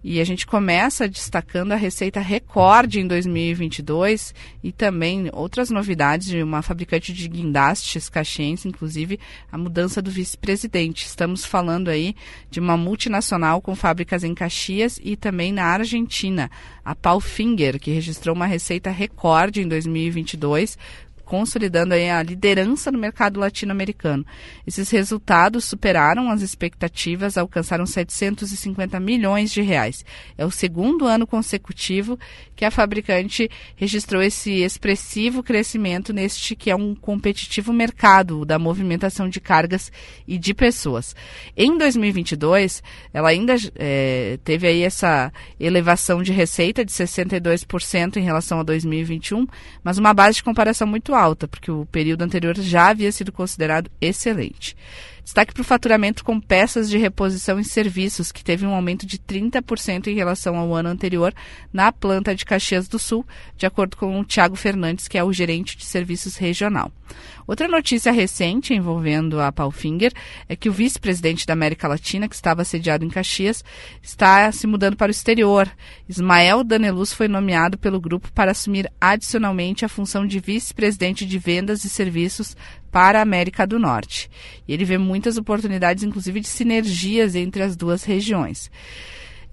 E a gente começa destacando a receita recorde em 2022 e também outras novidades de uma fabricante de guindastes caxiense, inclusive a mudança do vice-presidente. Estamos falando aí de uma multinacional com fábricas em Caxias e também na Argentina, a Palfinger, que registrou uma receita recorde em 2022 consolidando a liderança no mercado latino-americano. Esses resultados superaram as expectativas, alcançaram 750 milhões de reais. É o segundo ano consecutivo que a fabricante registrou esse expressivo crescimento neste que é um competitivo mercado da movimentação de cargas e de pessoas. Em 2022, ela ainda é, teve aí essa elevação de receita de 62% em relação a 2021, mas uma base de comparação muito alta, porque o período anterior já havia sido considerado excelente. Destaque para o faturamento com peças de reposição e serviços, que teve um aumento de 30% em relação ao ano anterior na planta de Caxias do Sul, de acordo com o Tiago Fernandes, que é o gerente de serviços regional. Outra notícia recente envolvendo a Palfinger é que o vice-presidente da América Latina, que estava sediado em Caxias, está se mudando para o exterior. Ismael Daneluz foi nomeado pelo grupo para assumir adicionalmente a função de vice-presidente de vendas e serviços para a América do Norte. E ele vê muitas oportunidades, inclusive, de sinergias entre as duas regiões.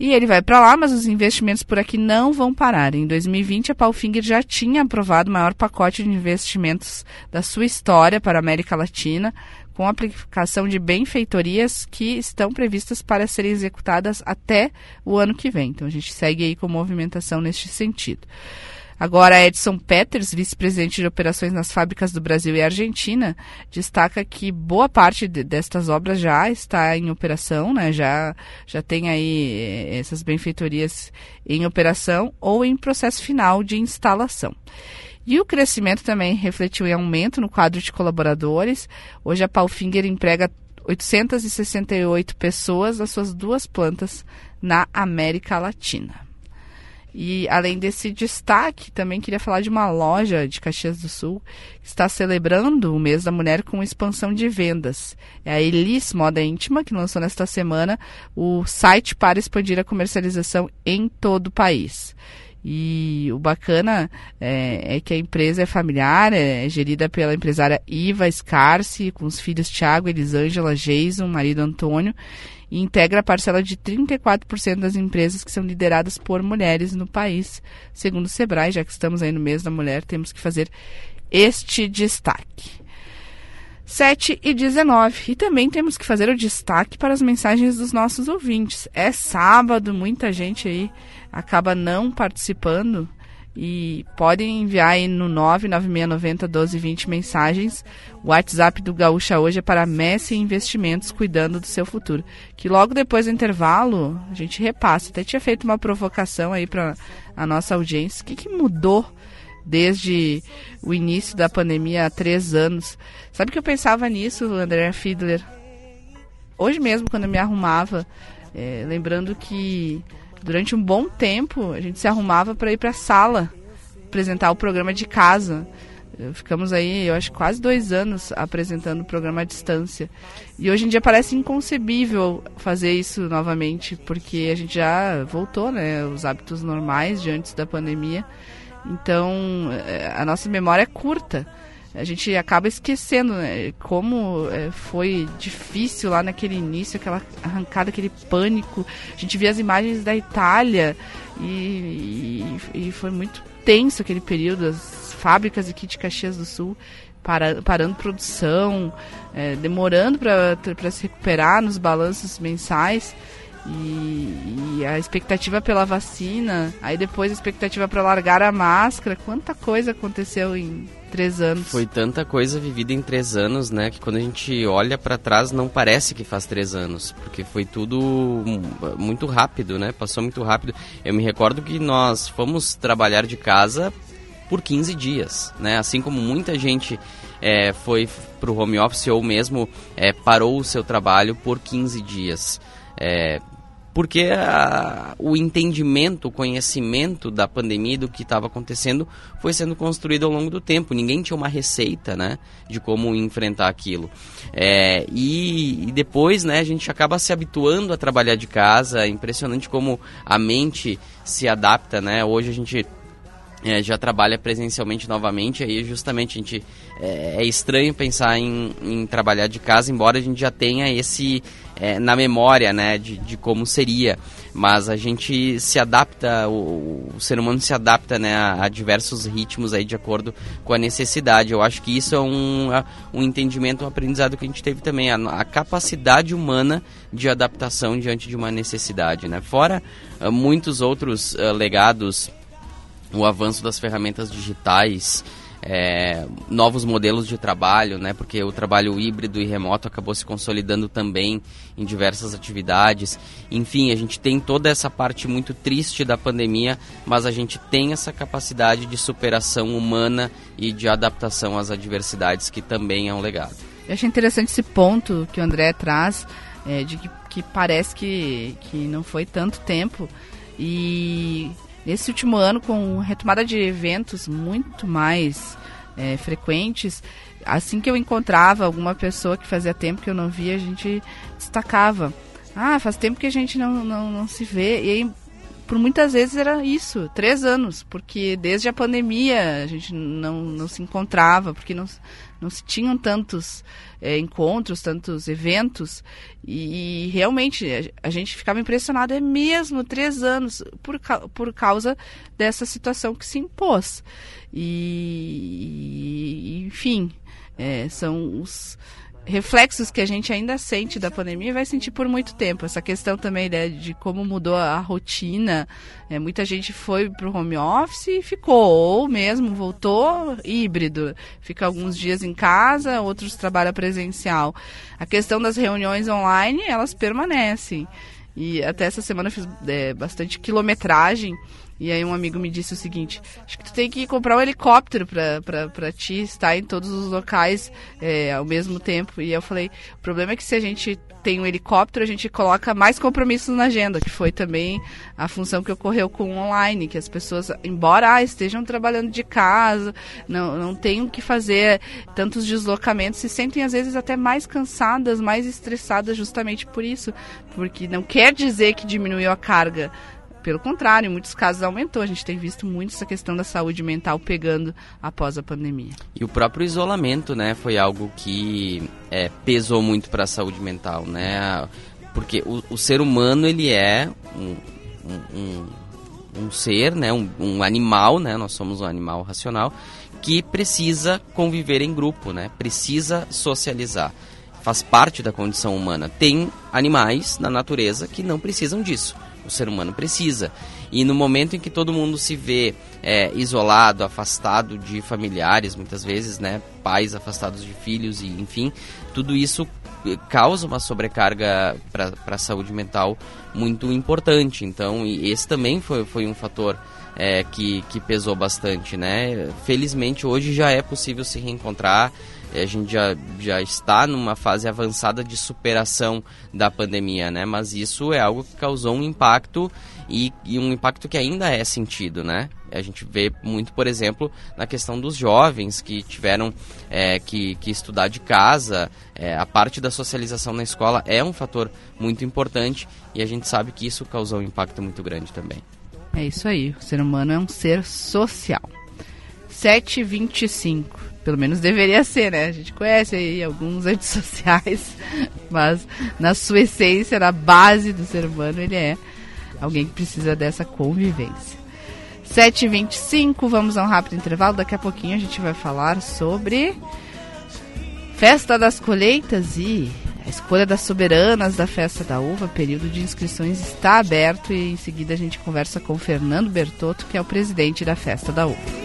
E ele vai para lá, mas os investimentos por aqui não vão parar. Em 2020, a Palfinger já tinha aprovado o maior pacote de investimentos da sua história para a América Latina, com aplicação de benfeitorias que estão previstas para serem executadas até o ano que vem. Então a gente segue aí com movimentação neste sentido. Agora, Edson Peters, vice-presidente de operações nas fábricas do Brasil e Argentina, destaca que boa parte de, destas obras já está em operação, né? já, já tem aí eh, essas benfeitorias em operação ou em processo final de instalação. E o crescimento também refletiu em aumento no quadro de colaboradores. Hoje a Palfinger emprega 868 pessoas nas suas duas plantas na América Latina. E além desse destaque, também queria falar de uma loja de Caxias do Sul que está celebrando o mês da mulher com expansão de vendas. É a Elis Moda Íntima, que lançou nesta semana o site para expandir a comercialização em todo o país. E o bacana é, é, que a empresa é familiar, é gerida pela empresária Iva Scarce, com os filhos Tiago, Elisângela, Jason, marido Antônio, e integra a parcela de 34% das empresas que são lideradas por mulheres no país. Segundo o Sebrae, já que estamos aí no mês da mulher, temos que fazer este destaque. 7 e 19. E também temos que fazer o destaque para as mensagens dos nossos ouvintes. É sábado, muita gente aí acaba não participando e podem enviar aí no 99690 1220 mensagens. O WhatsApp do Gaúcha hoje é para Messi Investimentos, cuidando do seu futuro. Que logo depois do intervalo a gente repassa. Até tinha feito uma provocação aí para a nossa audiência. O que, que mudou desde o início da pandemia há três anos? Sabe que eu pensava nisso, André Fiedler? Hoje mesmo, quando eu me arrumava, é, lembrando que durante um bom tempo a gente se arrumava para ir para a sala apresentar o programa de casa. Ficamos aí, eu acho, quase dois anos apresentando o programa à distância. E hoje em dia parece inconcebível fazer isso novamente, porque a gente já voltou, né? Os hábitos normais de antes da pandemia. Então, eh, a nossa memória é curta a gente acaba esquecendo né, como é, foi difícil lá naquele início, aquela arrancada, aquele pânico. A gente via as imagens da Itália e, e, e foi muito tenso aquele período. As fábricas aqui de Caxias do Sul para, parando produção, é, demorando para se recuperar nos balanços mensais. E, e, a expectativa pela vacina, aí depois a expectativa para largar a máscara, quanta coisa aconteceu em três anos. Foi tanta coisa vivida em três anos, né, que quando a gente olha para trás não parece que faz três anos, porque foi tudo muito rápido, né, passou muito rápido. Eu me recordo que nós fomos trabalhar de casa por 15 dias, né, assim como muita gente é, foi para o home office ou mesmo é, parou o seu trabalho por 15 dias. É, porque a, o entendimento, o conhecimento da pandemia do que estava acontecendo foi sendo construído ao longo do tempo. Ninguém tinha uma receita, né, de como enfrentar aquilo. É, e, e, depois, né, a gente acaba se habituando a trabalhar de casa. É impressionante como a mente se adapta, né? Hoje a gente é, já trabalha presencialmente novamente, aí justamente a gente é, é estranho pensar em, em, trabalhar de casa, embora a gente já tenha esse é, na memória, né, de, de, como seria, mas a gente se adapta, o, o ser humano se adapta, né, a, a, diversos ritmos aí de acordo com a necessidade. Eu acho que isso é um, um entendimento, um aprendizado que a gente teve também, a, a capacidade humana de adaptação diante de uma necessidade, né. Fora uh, muitos outros uh, legados o avanço das ferramentas digitais, é, novos modelos de trabalho, né? Porque o trabalho híbrido e remoto acabou se consolidando também em diversas atividades. Enfim, a gente tem toda essa parte muito triste da pandemia, mas a gente tem essa capacidade de superação humana e de adaptação às adversidades, que também é um legado. Eu achei interessante esse ponto que o André traz, é, de que, que parece que, que não foi tanto tempo. E Nesse último ano, com retomada de eventos muito mais é, frequentes, assim que eu encontrava alguma pessoa que fazia tempo que eu não via, a gente destacava. Ah, faz tempo que a gente não, não, não se vê. E aí, por muitas vezes era isso, três anos, porque desde a pandemia a gente não, não se encontrava, porque não, não se tinham tantos é, encontros, tantos eventos, e, e realmente a, a, gente ficava impressionado, é mesmo três anos, por, por causa dessa situação que se impôs. E, e enfim, é, são os reflexos que a gente ainda sente da pandemia vai sentir por muito tempo. Essa questão também né, de como mudou a rotina. É, muita gente foi para o home office e ficou, ou mesmo voltou híbrido. Fica alguns dias em casa, outros trabalham presencial. A questão das reuniões online, elas permanecem. E até essa semana eu fiz é, bastante quilometragem. E aí um amigo me disse o seguinte, acho que tu tem que comprar um helicóptero pra ti estar em todos os locais é, ao mesmo tempo. E eu falei, o problema é que se a gente tem um helicóptero, a gente coloca mais compromissos na agenda, que foi também a função que ocorreu com o online, que as pessoas, embora ah, estejam trabalhando de casa, não, não tenham que fazer tantos deslocamentos, se sentem às vezes até mais cansadas, mais estressadas justamente por isso, porque não quer dizer que diminuiu a carga, pelo contrário, em muitos casos aumentou. A gente tem visto muito essa questão da saúde mental pegando após a pandemia. E o próprio isolamento, né, foi algo que é, pesou muito para a saúde mental, né? Porque o, o, ser humano ele é um, um, um, um ser, né, um, um animal, né? Nós somos um animal racional que precisa conviver em grupo, né? Precisa socializar faz parte da condição humana. Tem animais na natureza que não precisam disso o ser humano precisa. E no momento em que todo mundo se vê é, isolado, afastado de familiares, muitas vezes, né, pais afastados de filhos e enfim, tudo isso eh, causa uma sobrecarga para a saúde mental muito importante. Então, esse também foi, foi um fator é, que, que pesou bastante, né? Felizmente hoje já é possível se reencontrar a gente já, já está numa fase avançada de superação da pandemia, né? Mas isso é algo que causou um impacto e, e, um impacto que ainda é sentido, né? A gente vê muito, por exemplo, na questão dos jovens que tiveram é, que, que estudar de casa. É, a parte da socialização na escola é um fator muito importante e a gente sabe que isso causou um impacto muito grande também. É isso aí, o ser humano é um ser social. 725 pelo menos deveria ser, né? A gente conhece aí alguns antissociais, mas na sua essência, na base do ser humano, ele é alguém que precisa dessa convivência. 7h25, vamos a um rápido intervalo. Daqui a pouquinho a gente vai falar sobre Festa das Colheitas e a escolha das soberanas da Festa da Uva. Período de inscrições está aberto e em seguida a gente conversa com Fernando Bertotto, que é o presidente da Festa da Uva.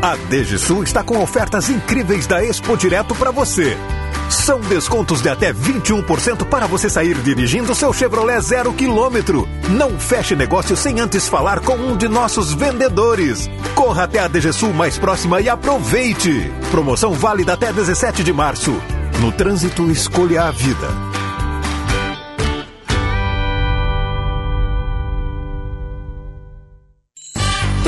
A DGSul está com ofertas incríveis da Expo Direto para você. São descontos de até 21% para você sair dirigindo seu Chevrolet zero quilômetro. Não feche negócio sem antes falar com um de nossos vendedores. Corra até a DGSul mais próxima e aproveite. Promoção válida até 17 de março. No trânsito, escolha a vida.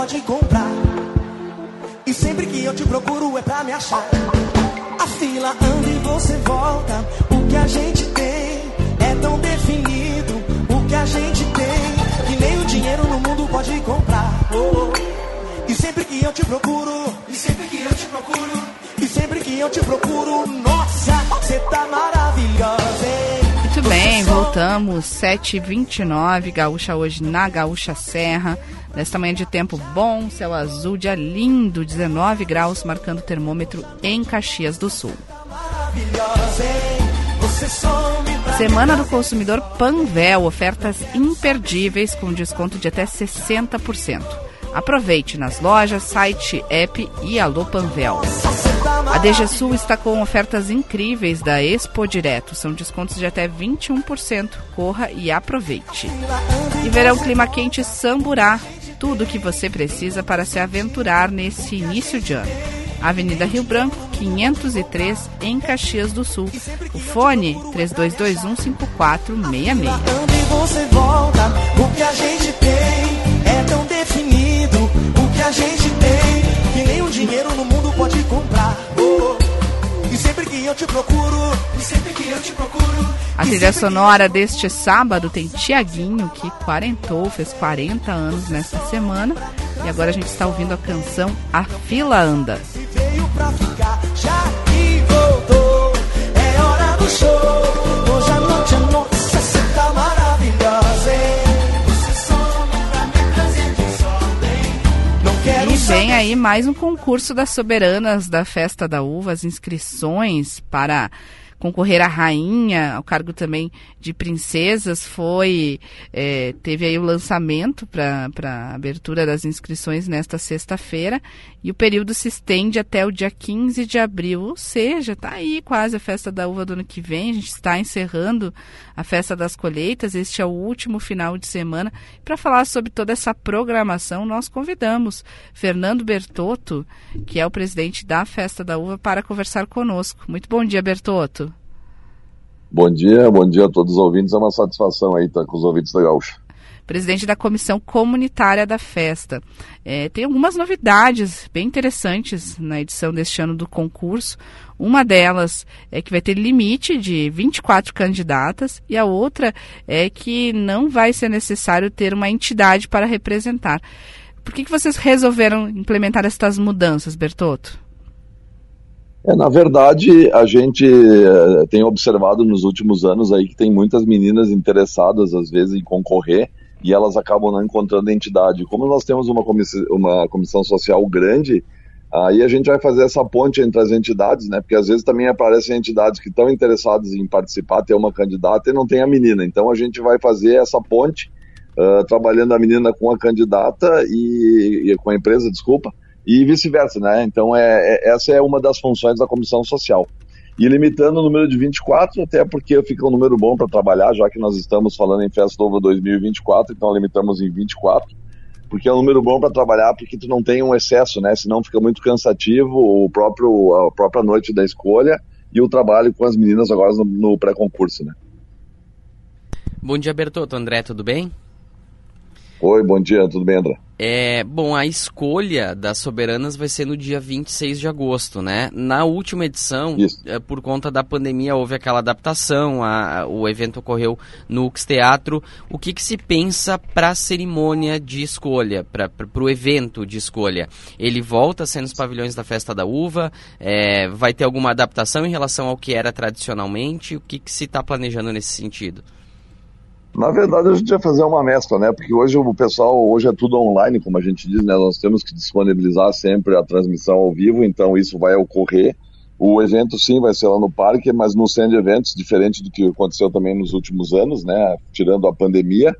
Pode comprar. E sempre que eu te procuro é pra me achar. A fila anda e você volta. O que a gente tem é tão definido. O que a gente tem que nem o dinheiro no mundo pode comprar. Oh, oh. E sempre que eu te procuro, e sempre que eu te procuro, e sempre que eu te procuro, nossa, você tá maravilhosa. hein? Muito bem, voltamos 7h29, Gaúcha hoje na Gaúcha Serra. Nesta manhã de tempo bom, céu azul, dia lindo, 19 graus, marcando termômetro em Caxias do Sul. Semana do Consumidor Panvel, ofertas imperdíveis com desconto de até 60%. Aproveite nas lojas, site, app e Alô Panvel. A DG Sul está com ofertas incríveis da Expo Direto. São descontos de até 21%. Corra e aproveite. E verão clima quente Samburá. Tudo o que você precisa para se aventurar nesse início de ano. Avenida Rio Branco, 503, em Caxias do Sul. O fone 32215466. anda e você volta. O que a gente tem é tão definido. O que a gente tem que nem o dinheiro no mundo pode comprar. Oh, oh. E sempre que eu te procuro, A trilha sonora deste sábado tem Tiaguinho, que quarentou, fez 40 anos nesta semana. E agora a gente está ouvindo a canção A Fila Anda. Veio pra ficar, já que voltou. É hora do show. Hoje a noite é nossa, você tá maravilhosa, E vem aí mais um concurso das soberanas da Festa da Uva, as inscrições para concorrer à rainha, ao cargo também de princesas, foi eh, teve aí o lançamento para a abertura das inscrições nesta sexta-feira e o período se estende até o dia 15 de abril, ou seja, está aí quase a Festa da Uva do ano que vem, a gente está encerrando a Festa das Colheitas, este é o último final de semana. Para falar sobre toda essa programação, nós convidamos Fernando Bertotto, que é o presidente da Festa da Uva, para conversar conosco. Muito bom dia, Bertotto. Bom dia, bom dia a todos os ouvintes. É uma satisfação aí estar com os ouvintes da Gaúcha. Presidente da comissão comunitária da festa. É, tem algumas novidades bem interessantes na edição deste ano do concurso. Uma delas é que vai ter limite de 24 candidatas e a outra é que não vai ser necessário ter uma entidade para representar. Por que, que vocês resolveram implementar estas mudanças, Bertotto? É, na verdade, a gente eh, tem observado nos últimos anos aí que tem muitas meninas interessadas, às vezes, em concorrer e elas acabam não encontrando entidade. Como nós temos uma, comiss- uma comissão social grande, aí a gente vai fazer essa ponte entre as entidades, né? Porque às vezes também aparecem entidades que estão interessadas em participar, ter uma candidata e não tem a menina. Então a gente vai fazer essa ponte, ah, trabalhando a menina com a candidata e, e com a empresa, desculpa, e vice-versa, né? Então é, é- essa é uma das funções da comissão social. E limitando o número de 24, até porque fica um número bom para trabalhar, já que nós estamos falando em Festa Nova 2024, então limitamos em 24, porque é um número bom para trabalhar, porque tu não tem um excesso, né? Senão fica muito cansativo o próprio, a própria noite da escolha e o trabalho com as meninas agora no, no pré-concurso, né? Bom dia, Bertotto. André, tudo bem? Oi, bom dia, tudo bem, André? É, bom, a escolha das soberanas vai ser no dia 26 de agosto, né? Na última edição, eh, por conta da pandemia, houve aquela adaptação, a- o evento ocorreu no Ux Teatro. O que, que se pensa para a cerimônia de escolha, para o evento de escolha? Ele volta a ser nos pavilhões da Festa da Uva? É, vai ter alguma adaptação em relação ao que era tradicionalmente? O que, que se está planejando nesse sentido? Na verdade, a gente ia fazer uma mescla, né? Porque hoje o pessoal, hoje é tudo online, como a gente diz, né? Nós temos que disponibilizar sempre a transmissão ao vivo, então isso vai ocorrer. O evento sim vai ser lá no parque, mas no centro de eventos, diferente do que aconteceu também nos últimos anos, né? Tirando a pandemia.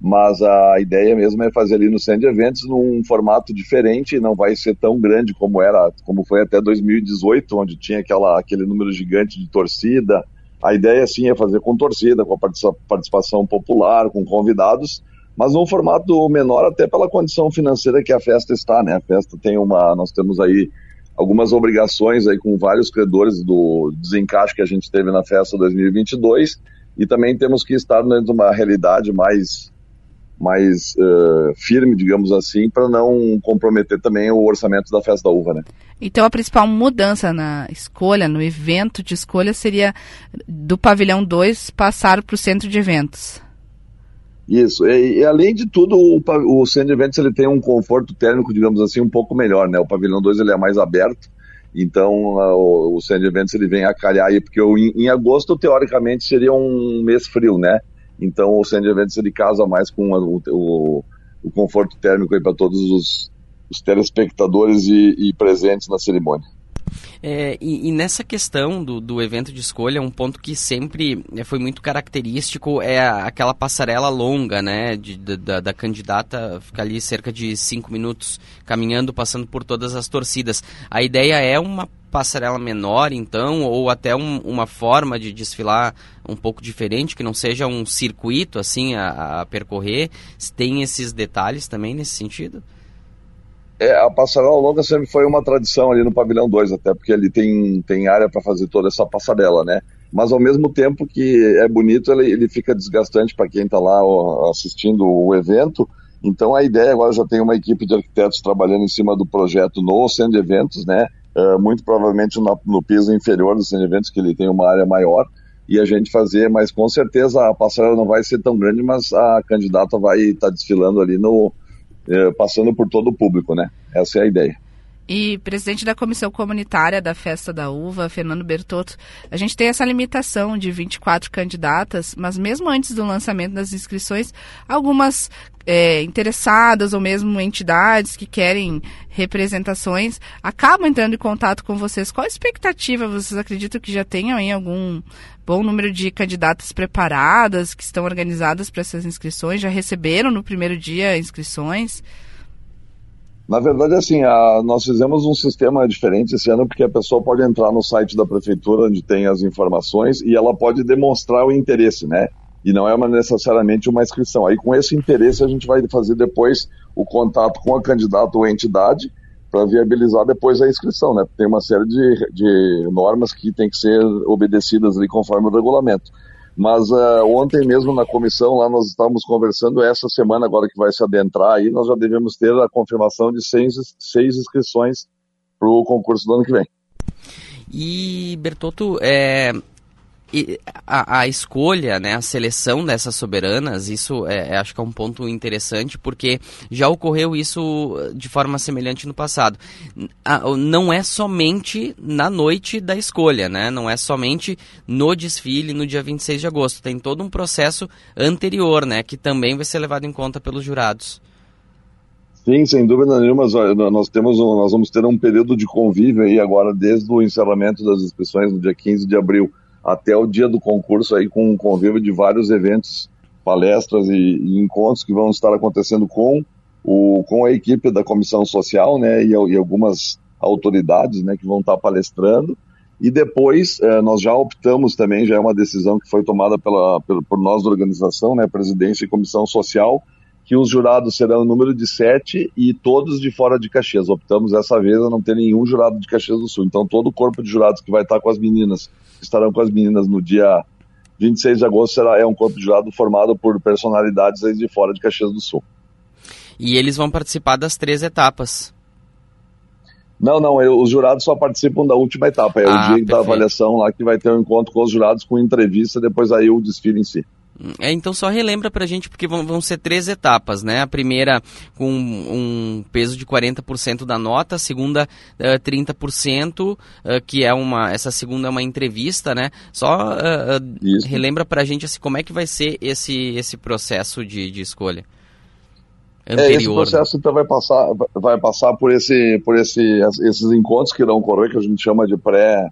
Mas a ideia mesmo é fazer ali no centro de eventos num formato diferente, não vai ser tão grande como era, como foi até 2018, onde tinha aquela, aquele número gigante de torcida, a ideia sim é fazer com torcida, com a participação popular, com convidados, mas num formato menor até pela condição financeira que a festa está, né? A festa tem uma, nós temos aí algumas obrigações aí com vários credores do desencaixe que a gente teve na festa 2022 e também temos que estar dentro de uma realidade mais mais uh, firme, digamos assim, para não comprometer também o orçamento da festa da uva, né? Então a principal mudança na escolha, no evento de escolha, seria do pavilhão 2 passar para o centro de eventos. Isso, e, e além de tudo, o, o, centro de eventos ele tem um conforto térmico, digamos assim, um pouco melhor, né? O pavilhão 2 ele é mais aberto, então o, o centro de eventos ele vem a calhar aí, porque o, em, em agosto, teoricamente, seria um mês frio, né? Então o centro de eventos ele casa mais com o, o, o conforto térmico para todos os, os telespectadores e, e, presentes na cerimônia. É, e, e, nessa questão do, do evento de escolha, um ponto que sempre é, foi muito característico é aquela passarela longa, né? De, da, da, candidata ficar ali cerca de cinco minutos caminhando, passando por todas as torcidas. A ideia é uma passarela menor, então, ou até um, uma forma de desfilar um pouco diferente, que não seja um circuito assim a, a percorrer? Tem esses detalhes também nesse sentido? É, a passarela longa sempre foi uma tradição ali no pavilhão 2, até porque ali tem, tem área para fazer toda essa passarela, né? Mas ao mesmo tempo que é bonito, ele, ele fica desgastante para quem está lá ó, assistindo o evento. Então a ideia agora já tem uma equipe de arquitetos trabalhando em cima do projeto no centro de eventos, né? uh, muito provavelmente no, no, piso inferior dos eventos, que ele tem uma área maior, e a gente fazer, mas com certeza a passarela não vai ser tão grande, mas a candidata vai estar tá desfilando ali no, passando por todo o público, né? Essa é a ideia. E presidente da comissão comunitária da Festa da Uva, Fernando Bertotto, a gente tem essa limitação de 24 candidatas, mas mesmo antes do lançamento das inscrições, algumas é, interessadas ou mesmo entidades que querem representações acabam entrando em contato com vocês. Qual a expectativa? Vocês acreditam que já tenham aí algum bom número de candidatas preparadas que estão organizadas para essas inscrições? Já receberam no primeiro dia inscrições? Na verdade, assim, a, nós fizemos um sistema diferente esse ano, porque a pessoa pode entrar no site da prefeitura, onde tem as informações, e ela pode demonstrar o interesse, né? E não é uma, necessariamente uma inscrição. Aí, com esse interesse, a gente vai fazer depois o contato com a candidata ou a entidade para viabilizar depois a inscrição, né? Tem uma série de, de normas que tem que ser obedecidas ali conforme o regulamento. Mas uh, ontem mesmo na comissão, lá nós estávamos conversando, essa semana agora que vai se adentrar aí, nós já devemos ter a confirmação de seis, seis inscrições para o concurso do ano que vem. E, Bertotto, é, a, a, escolha, né, a seleção dessas soberanas, isso é, é, acho que é um ponto interessante, porque já ocorreu isso de forma semelhante no passado. não é somente na noite da escolha, né? Não é somente no desfile no dia 26 de agosto. Tem todo um processo anterior, né, que também vai ser levado em conta pelos jurados. Sim, sem dúvida nenhuma, nós temos nós vamos ter um período de convívio aí agora desde o encerramento das inscrições no dia 15 de abril até o dia do concurso aí com um convívio de vários eventos, palestras e, e, encontros que vão estar acontecendo com o com a equipe da comissão social, né, e, e algumas autoridades, né, que vão estar palestrando. E depois eh, nós já optamos também, já é uma decisão que foi tomada pela, pela por nós da organização, né, presidência e comissão social, que os jurados serão o número de sete e todos de fora de Caxias. Optamos dessa vez a não ter nenhum jurado de Caxias do Sul. Então todo o corpo de jurados que vai estar com as meninas estarão com as meninas no dia 26 de agosto será, é um corpo de jurado formado por personalidades de fora de Caxias do Sul. E eles vão participar das três etapas. Não, não, eu, os jurados só participam da última etapa. É ah, o dia perfeito. da avaliação lá que vai ter um encontro com os jurados com entrevista, depois aí o desfile em si. É, então só relembra pra gente, porque vão, vão, ser três etapas, né? A primeira com um peso de 40% da nota, a segunda uh, 30%, uh, que é uma. Essa segunda é uma entrevista, né? Só uh, relembra pra gente assim, como é que vai ser esse, esse processo de, de escolha. Anterior, é, esse né? processo né? então vai passar, vai passar por, esse, por esse, esses encontros que irão ocorrer, que a gente chama de pré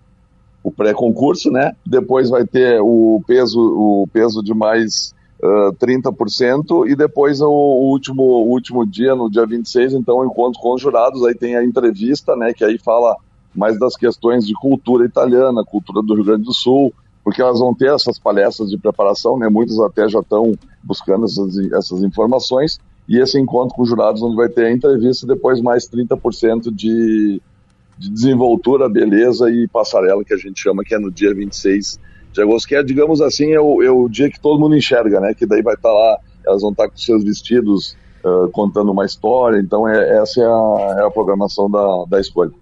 o pré-concurso, né? Depois vai ter o peso, o peso de mais uh, 30% e depois o, último, o último dia, no dia 26, então, o encontro com os jurados, aí tem a entrevista, né? Que aí fala mais das questões de cultura italiana, cultura do Rio Grande do Sul, porque elas vão ter essas palestras de preparação, né? Muitos até já estão buscando essas, essas informações. E esse encontro com os jurados, onde vai ter a entrevista, depois mais 30% de de desenvoltura, beleza e passarela, que a gente chama, que é no dia 26 de agosto, que é, digamos assim, é o, é o dia que todo mundo enxerga, né? Que daí vai estar tá lá, elas vão estar tá com seus vestidos uh, contando uma história, então é, essa é a, é a programação da, da escolha.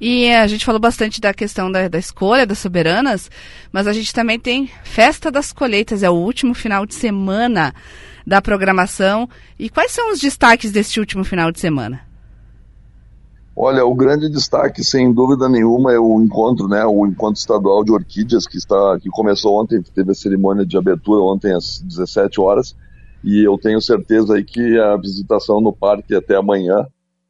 E a gente falou bastante da questão da, da, escolha das soberanas, mas a gente também tem Festa das Colheitas, é o último final de semana da programação. E quais são os destaques deste último final de semana? Olha, o grande destaque, sem dúvida nenhuma, é o encontro, né? O encontro estadual de orquídeas que está, que começou ontem, teve a cerimônia de abertura ontem às 17 horas, e eu tenho certeza aí que a visitação no parque até amanhã,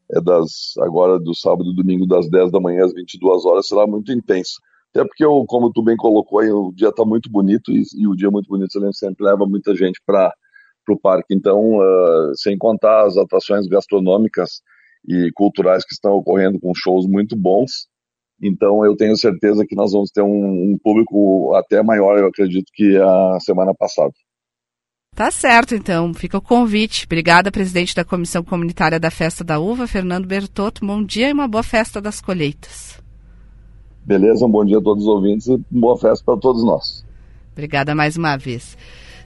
é das agora do sábado e domingo das 10 da manhã às 22 horas, será muito intensa. Até porque, eu, como tu bem colocou aí, o dia está muito bonito e, e, o dia muito bonito sempre leva muita gente para o parque. Então, uh, sem contar as atrações gastronômicas e culturais que estão ocorrendo com shows muito bons. Então eu tenho certeza que nós vamos ter um, um público até maior, eu acredito, que a semana passada. Tá certo, então. Fica o convite. Obrigada, presidente da Comissão Comunitária da Festa da Uva, Fernando Bertotto. Bom dia e uma boa festa das colheitas. Beleza, um bom dia a todos os ouvintes e boa festa para todos nós. Obrigada mais uma vez.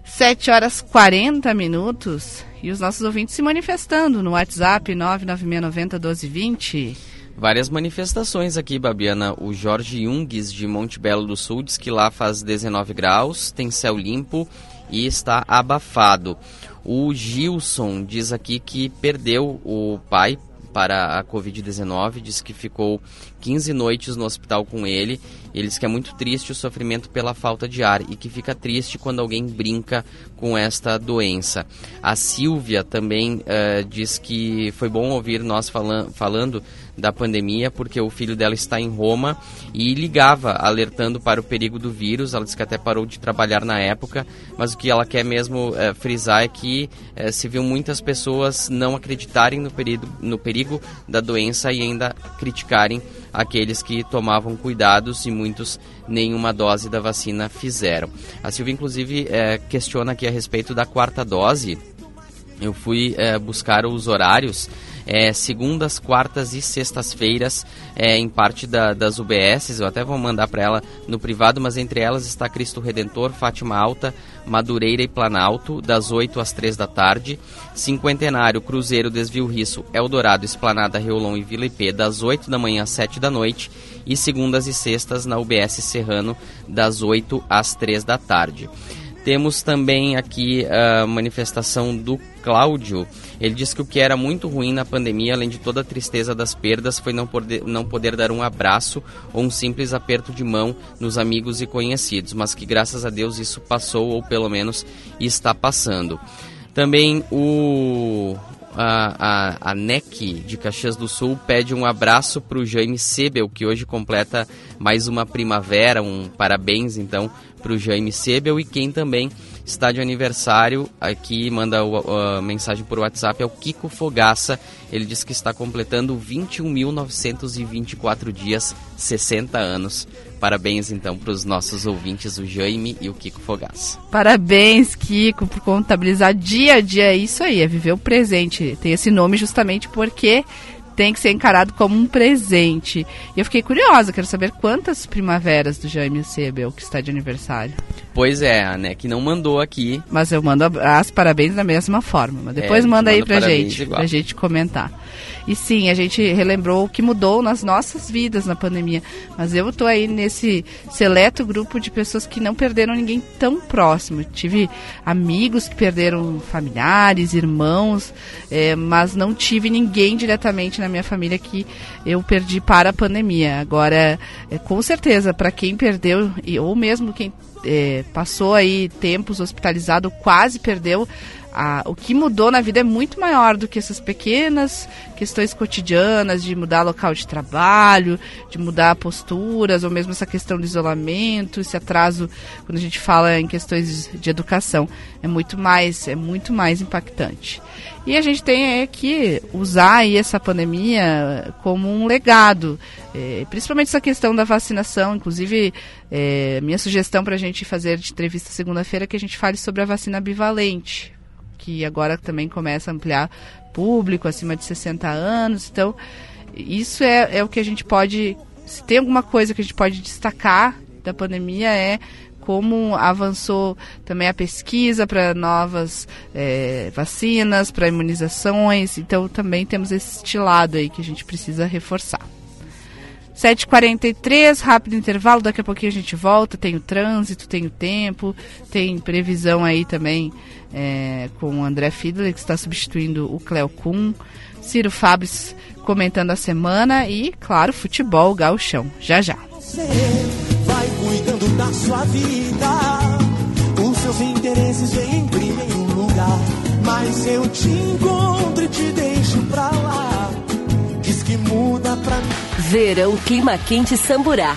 7 horas 40 minutos e os nossos ouvintes se manifestando no WhatsApp 99690 1220. Várias manifestações aqui, Babiana. O Jorge Jungues, de Monte Belo do Sul, diz que lá faz 19 graus, tem céu limpo e está abafado. O Gilson diz aqui que perdeu o pai para a Covid-19, diz que ficou 15 noites no hospital com ele. Ele diz que é muito triste o sofrimento pela falta de ar e que fica triste quando alguém brinca com esta doença. A Silvia também uh, diz que foi bom ouvir nós falan falando da pandemia, porque o filho dela está em Roma e ligava alertando para o perigo do vírus. Ela disse que até parou de trabalhar na época, mas o que ela quer mesmo é, frisar é que é, se viu muitas pessoas não acreditarem no perigo, no perigo da doença e ainda criticarem aqueles que tomavam cuidados e muitos nenhuma dose da vacina fizeram. A Silvia, inclusive, é, questiona aqui a respeito da quarta dose. Eu fui é, buscar os horários é, segundas, quartas e sextas-feiras é, em parte da, das UBSs. Eu até vou mandar para ela no privado, mas entre elas está Cristo Redentor, Fátima Alta, Madureira e Planalto, das 8 às 3 da tarde. Cinquentenário, Cruzeiro, Desvio Risso, Eldorado, Esplanada, Reolão e Vila IP, das 8 da manhã às 7 da noite. E segundas e sextas na UBS Serrano, das 8 às 3 da tarde. Temos também aqui a manifestação do Cláudio. Ele disse que o que era muito ruim na pandemia, além de toda a tristeza das perdas, foi não poder, não poder dar um abraço ou um simples aperto de mão nos amigos e conhecidos, mas que graças a Deus isso passou ou pelo menos está passando. Também o a, a, a NEC de Caxias do Sul pede um abraço para o Jaime Sebel, que hoje completa mais uma primavera. Um parabéns então para o Jaime Sebel e quem também está de aniversário aqui, manda a mensagem por WhatsApp, é o Kiko Fogaça. Ele diz que está completando 21.924 dias, 60 anos. Parabéns então para os nossos ouvintes, o Jaime e o Kiko Fogaça. Parabéns, Kiko, por contabilizar dia a dia. É isso aí, é viver o presente. Tem esse nome justamente porque tem que ser encarado como um presente. E eu fiquei curiosa, quero saber quantas primaveras do Jaime Sebel que está de aniversário. Pois é, a NEC não mandou aqui. Mas eu mando as parabéns da mesma forma. Mas depois É, manda aí pra gente, igual. pra gente comentar. E sim, a gente relembrou o que mudou nas nossas vidas na pandemia. Mas eu tô aí nesse seleto grupo de pessoas que não perderam ninguém tão próximo. Tive amigos que perderam familiares, irmãos, eh, mas não tive ninguém diretamente na minha família que eu perdi para a pandemia. Agora, eh, com certeza, para quem perdeu, e, ou mesmo quem eh, passou aí tempos hospitalizado, quase perdeu, a- o que mudou na vida é muito maior do que essas pequenas questões cotidianas de mudar local de trabalho, de mudar posturas, ou mesmo essa questão do isolamento, esse atraso quando a gente fala em questões de educação. É muito mais, é muito mais impactante. E a gente tem é, que usar aí essa pandemia como um legado, eh, principalmente essa questão da vacinação. Inclusive, eh, minha sugestão para a gente fazer de entrevista segunda-feira é que a gente fale sobre a vacina bivalente, que agora também começa a ampliar público acima de 60 anos. Então, isso é, é o que a gente pode. Se tem alguma coisa que a gente pode destacar da pandemia é como avançou também a pesquisa para novas eh, vacinas, para imunizações. Então, também temos esse lado aí que a gente precisa reforçar. 7h43, rápido intervalo, daqui a pouquinho a gente volta. Tem o trânsito, tem o tempo, tem previsão aí também é, com o André Fiedler, que está substituindo o Cleo Kuhn. Ciro Fabres comentando a semana e, claro, futebol, gauchão. Já já. Você vai cuidando da sua vida. Os seus interesses vêm em primeiro lugar. Mas eu te encontro e te deixo pra lá. Diz que muda pra mim. Verão Clima Quente Samburá.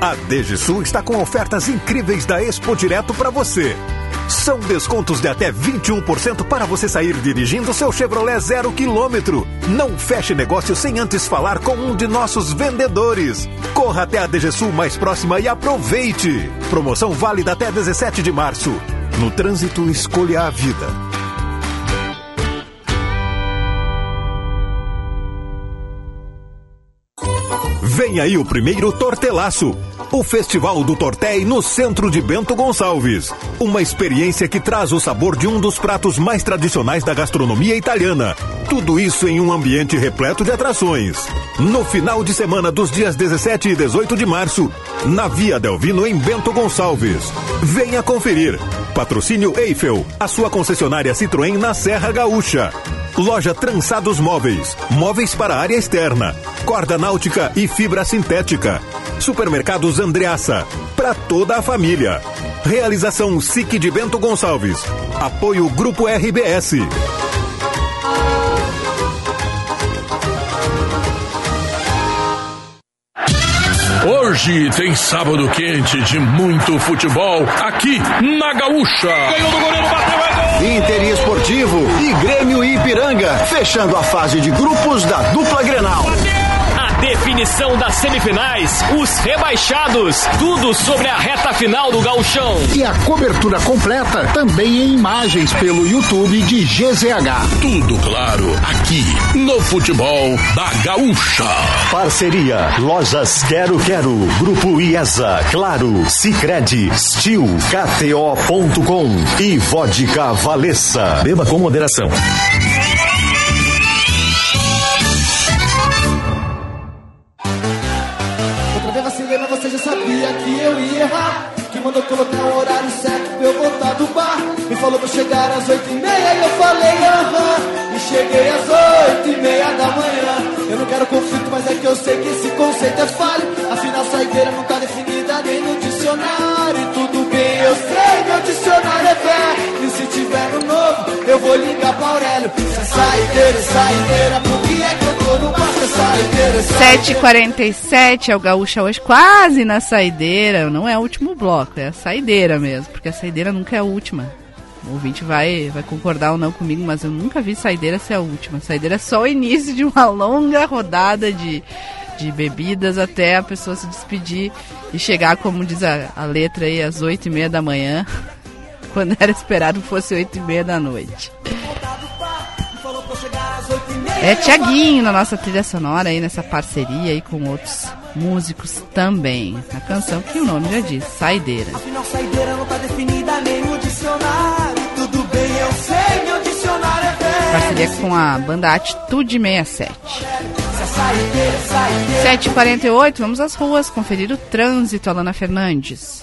A DGSul está com ofertas incríveis da Expo Direto para você. São descontos de até 21% para você sair dirigindo seu Chevrolet zero quilômetro. Não feche negócio sem antes falar com um de nossos vendedores. Corra até a DGSul mais próxima e aproveite. Promoção válida até 17 de março. No trânsito, escolha a vida. Vem aí o primeiro Tortelaço, o Festival do Tortéi no centro de Bento Gonçalves. Uma experiência que traz o sabor de um dos pratos mais tradicionais da gastronomia italiana. Tudo isso em um ambiente repleto de atrações. No final de semana dos dias 17 e 18 de março, na Via Delvino em Bento Gonçalves. Venha conferir. Patrocínio Eiffel, a sua concessionária Citroën na Serra Gaúcha. Loja Trançados Móveis, móveis para área externa, corda náutica e fibra sintética. Supermercados Andreaça, para toda a família. Realização SIC de Bento Gonçalves. Apoio Grupo RBS. Hoje tem sábado quente de muito futebol aqui na Gaúcha. Ganhou do goleiro, bateu, é! Inter e Esportivo e Grêmio Ipiranga, fechando a fase de grupos da dupla Grenal. A definição das semifinais, os rebaixados, tudo sobre a reta final do gauchão. E a cobertura completa também em imagens pelo YouTube de GZH. Tudo claro aqui no futebol da Gaúcha. Parceria Lojas Quero Quero, Grupo IESA, Claro, Sicredi, Stil, KTO.com e Vodka Valessa. Beba com moderação. Que colocar o horário certo pra eu voltar do bar. Me falou pra chegar às oito e meia e eu falei aham. E cheguei às oito e meia da manhã. Eu não quero conflito, mas é que eu sei que esse conceito é falho. Afinal, saideira não tá definida nem no dicionário. E tudo bem, eu sei, meu dicionário é eu vou ligar pra Aurélio. Saideira, saideira, é que eu tô no saideira, saideira. 7h47 é o Gaúcha hoje, quase na saideira. Não é o último bloco, é a saideira mesmo, porque a saideira nunca é a última. O ouvinte vai, vai concordar ou não comigo, mas eu nunca vi saideira ser a última. Saideira é só o início de uma longa rodada de, de bebidas até a pessoa se despedir e chegar, como diz a, a letra aí, às oito e meia da manhã, quando era esperado fosse oito e meia da noite. É Tiaguinho na nossa trilha sonora aí, nessa parceria aí com outros músicos também. A canção que o nome já diz, Saideira. Afinal, saideira não tá definida nem dicionário. Tudo bem, eu sei, meu dicionário é velho. Parceria com a banda Atitude 67. Se é saideira, é saideira. 7h48, vamos às ruas conferir o trânsito, Alana Fernandes.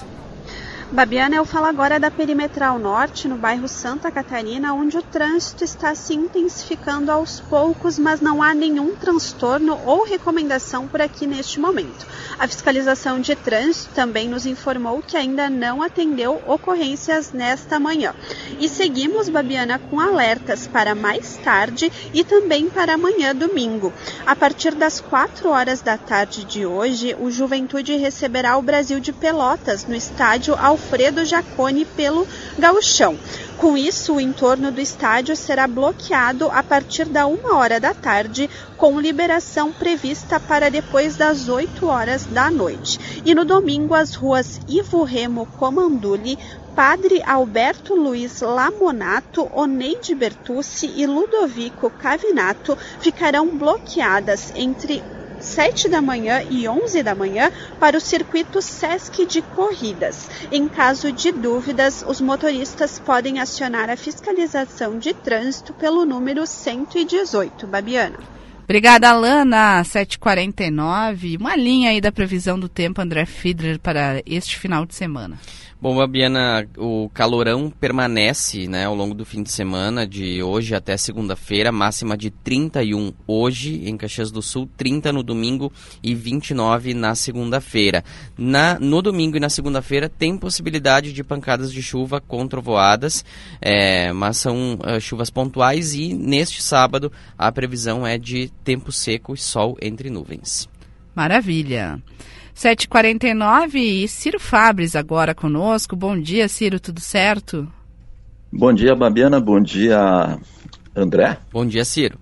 Babiana, eu falo agora da Perimetral Norte, no bairro Santa Catarina, onde o trânsito está se intensificando aos poucos, mas não há nenhum transtorno ou recomendação por aqui neste momento. A fiscalização de trânsito também nos informou que ainda não atendeu ocorrências nesta manhã. E seguimos, Babiana, com alertas para mais tarde e também para amanhã, domingo. A partir das 4 horas da tarde de hoje, o Juventude receberá o Brasil de Pelotas no estádio Alfredo Jacone pelo Gauchão. Com isso, o entorno do estádio será bloqueado a partir da uma hora da tarde, com liberação prevista para depois das 8 horas da noite. E no domingo, as ruas Ivo Remo Comanduli, Padre Alberto Luiz Lamonato, Oneide Bertucci e Ludovico Cavinato ficarão bloqueadas entre 7 da manhã e 11 da manhã para o circuito Sesc de corridas. Em caso de dúvidas, os motoristas podem acionar a fiscalização de trânsito pelo número 118. Babiana. Obrigada, Alana. 7h49. Uma linha aí da previsão do tempo, André Fiedler, para este final de semana. Bom, Babiana, o calorão permanece né, ao longo do fim de semana, de hoje até segunda-feira, máxima de 31 hoje em Caxias do Sul, 30 no domingo e 29 na segunda-feira. Na, no domingo e na segunda-feira tem possibilidade de pancadas de chuva com trovoadas, é, mas são uh, chuvas pontuais e neste sábado a previsão é de tempo seco e sol entre nuvens. Maravilha. 7h49 e Ciro Fabres agora conosco. Bom dia, Ciro, tudo certo? Bom dia, Babiana. Bom dia, André. Bom dia, Ciro.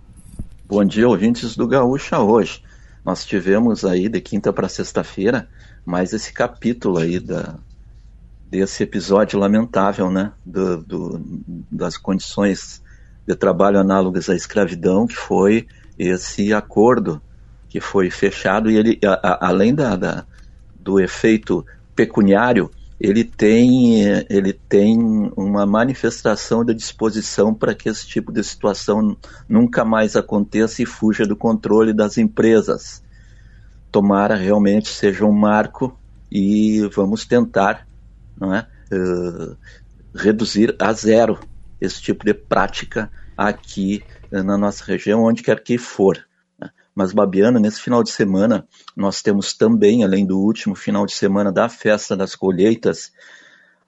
Bom dia, ouvintes do Gaúcha hoje. Nós tivemos aí de quinta para sexta-feira mais esse capítulo aí da, desse episódio lamentável, né? Do, do, das condições de trabalho análogas à escravidão, que foi esse acordo que foi fechado e ele, a, a, além da, da, do efeito pecuniário, ele tem, ele tem uma manifestação de disposição para que esse tipo de situação nunca mais aconteça e fuja do controle das empresas. Tomara realmente seja um marco e vamos tentar não é, uh, reduzir a zero esse tipo de prática aqui uh, na nossa região, onde quer que for. Mas, Babiana, nesse final de semana, nós temos também, além do último final de semana da Festa das Colheitas,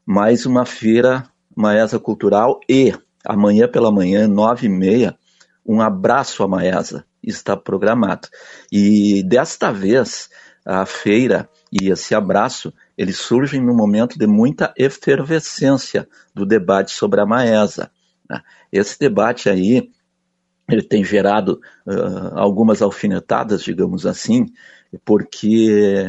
mais uma feira Maesa Cultural e, amanhã pela manhã, nove e meia, um abraço à Maesa está programado. E desta vez, a feira e esse abraço, eles surgem num momento de muita efervescência do debate sobre a Maesa. Né? Esse debate aí, ele tem gerado uh, algumas alfinetadas, digamos assim, porque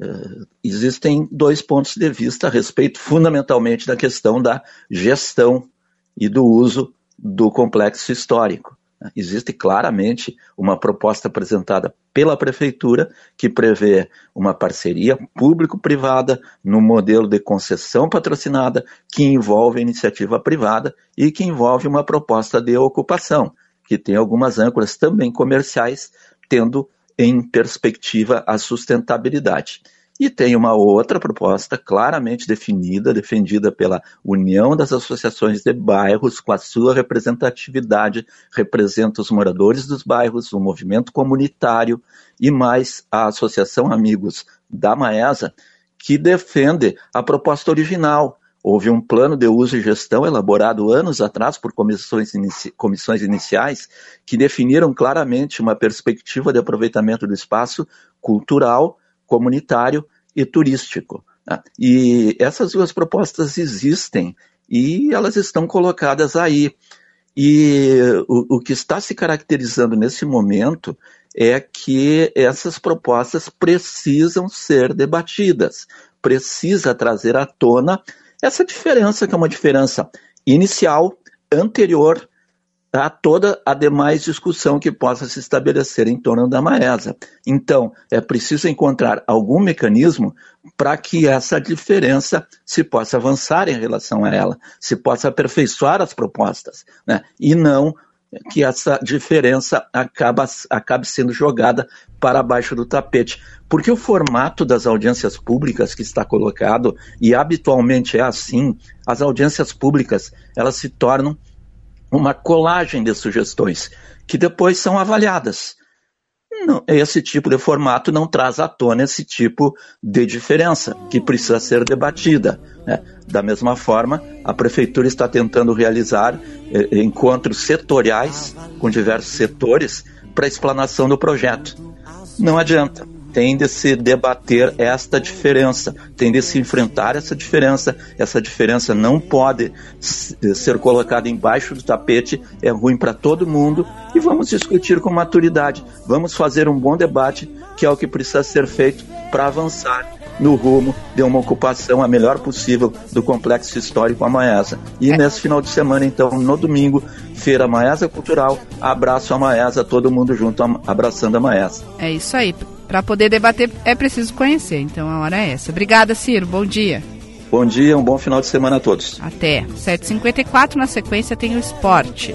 uh, existem dois pontos de vista a respeito, fundamentalmente, da questão da gestão e do uso do complexo histórico. Existe claramente uma proposta apresentada pela Prefeitura que prevê uma parceria público-privada no modelo de concessão patrocinada que envolve iniciativa privada e que envolve uma proposta de ocupação que tem algumas âncoras também comerciais, tendo em perspectiva a sustentabilidade. E tem uma outra proposta claramente definida, defendida pela União das Associações de Bairros, com a sua representatividade, representa os moradores dos bairros, o movimento comunitário e mais a Associação Amigos da Maesa, que defende a proposta original, Houve um plano de uso e gestão elaborado anos atrás por comissões, inici comissões iniciais que definiram claramente uma perspectiva de aproveitamento do espaço cultural, comunitário e turístico. Né? E essas duas propostas existem e elas estão colocadas aí. E o, o que está se caracterizando nesse momento é que essas propostas precisam ser debatidas, precisa trazer à tona essa diferença, que é uma diferença inicial, anterior a toda a demais discussão que possa se estabelecer em torno da Maesa. Então, é preciso encontrar algum mecanismo para que essa diferença se possa avançar em relação a ela, se possa aperfeiçoar as propostas, né? e não que essa diferença acaba, acabe sendo jogada para baixo do tapete. Porque o formato das audiências públicas que está colocado, e habitualmente é assim, as audiências públicas, elas se tornam uma colagem de sugestões, que depois são avaliadas. Não, esse tipo de formato não traz à tona esse tipo de diferença que precisa ser debatida. Né? Da mesma forma, a prefeitura está tentando realizar eh, encontros setoriais com diversos setores para explanação do projeto. Não adianta tem de se debater esta diferença, tem de se enfrentar essa diferença. Essa diferença não pode ser colocada embaixo do tapete, é ruim para todo mundo e vamos discutir com maturidade. Vamos fazer um bom debate, que é o que precisa ser feito para avançar no rumo de uma ocupação a melhor possível do complexo histórico Amaesa. E é. nesse final de semana, então, no domingo, Feira Maesa Cultural, abraço a Maesa, todo mundo junto abraçando a Maesa. É isso aí. Para poder debater é preciso conhecer, então a hora é essa. Obrigada, Ciro. Bom dia. Bom dia, um bom final de semana a todos. Até. 7h54, na sequência tem o esporte.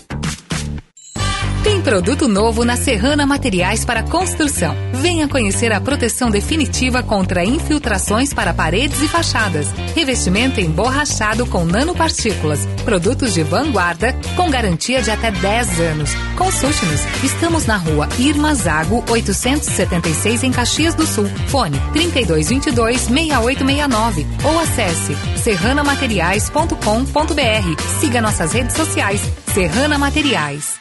Tem produto novo na Serrana Materiais para Construção. Venha conhecer a proteção definitiva contra infiltrações para paredes e fachadas. Revestimento emborrachado com nanopartículas. Produtos de vanguarda com garantia de até 10 anos. Consulte-nos. Estamos na rua Irma Zago, 876 em Caxias do Sul. Fone 3222-6869 ou acesse serranamateriais.com.br. Siga nossas redes sociais. Serrana Materiais.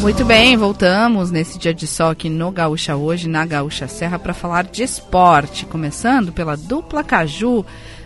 Muito bem, voltamos nesse dia de sol aqui no Gaúcha hoje, na Gaúcha Serra, para falar de esporte, começando pela dupla Caju,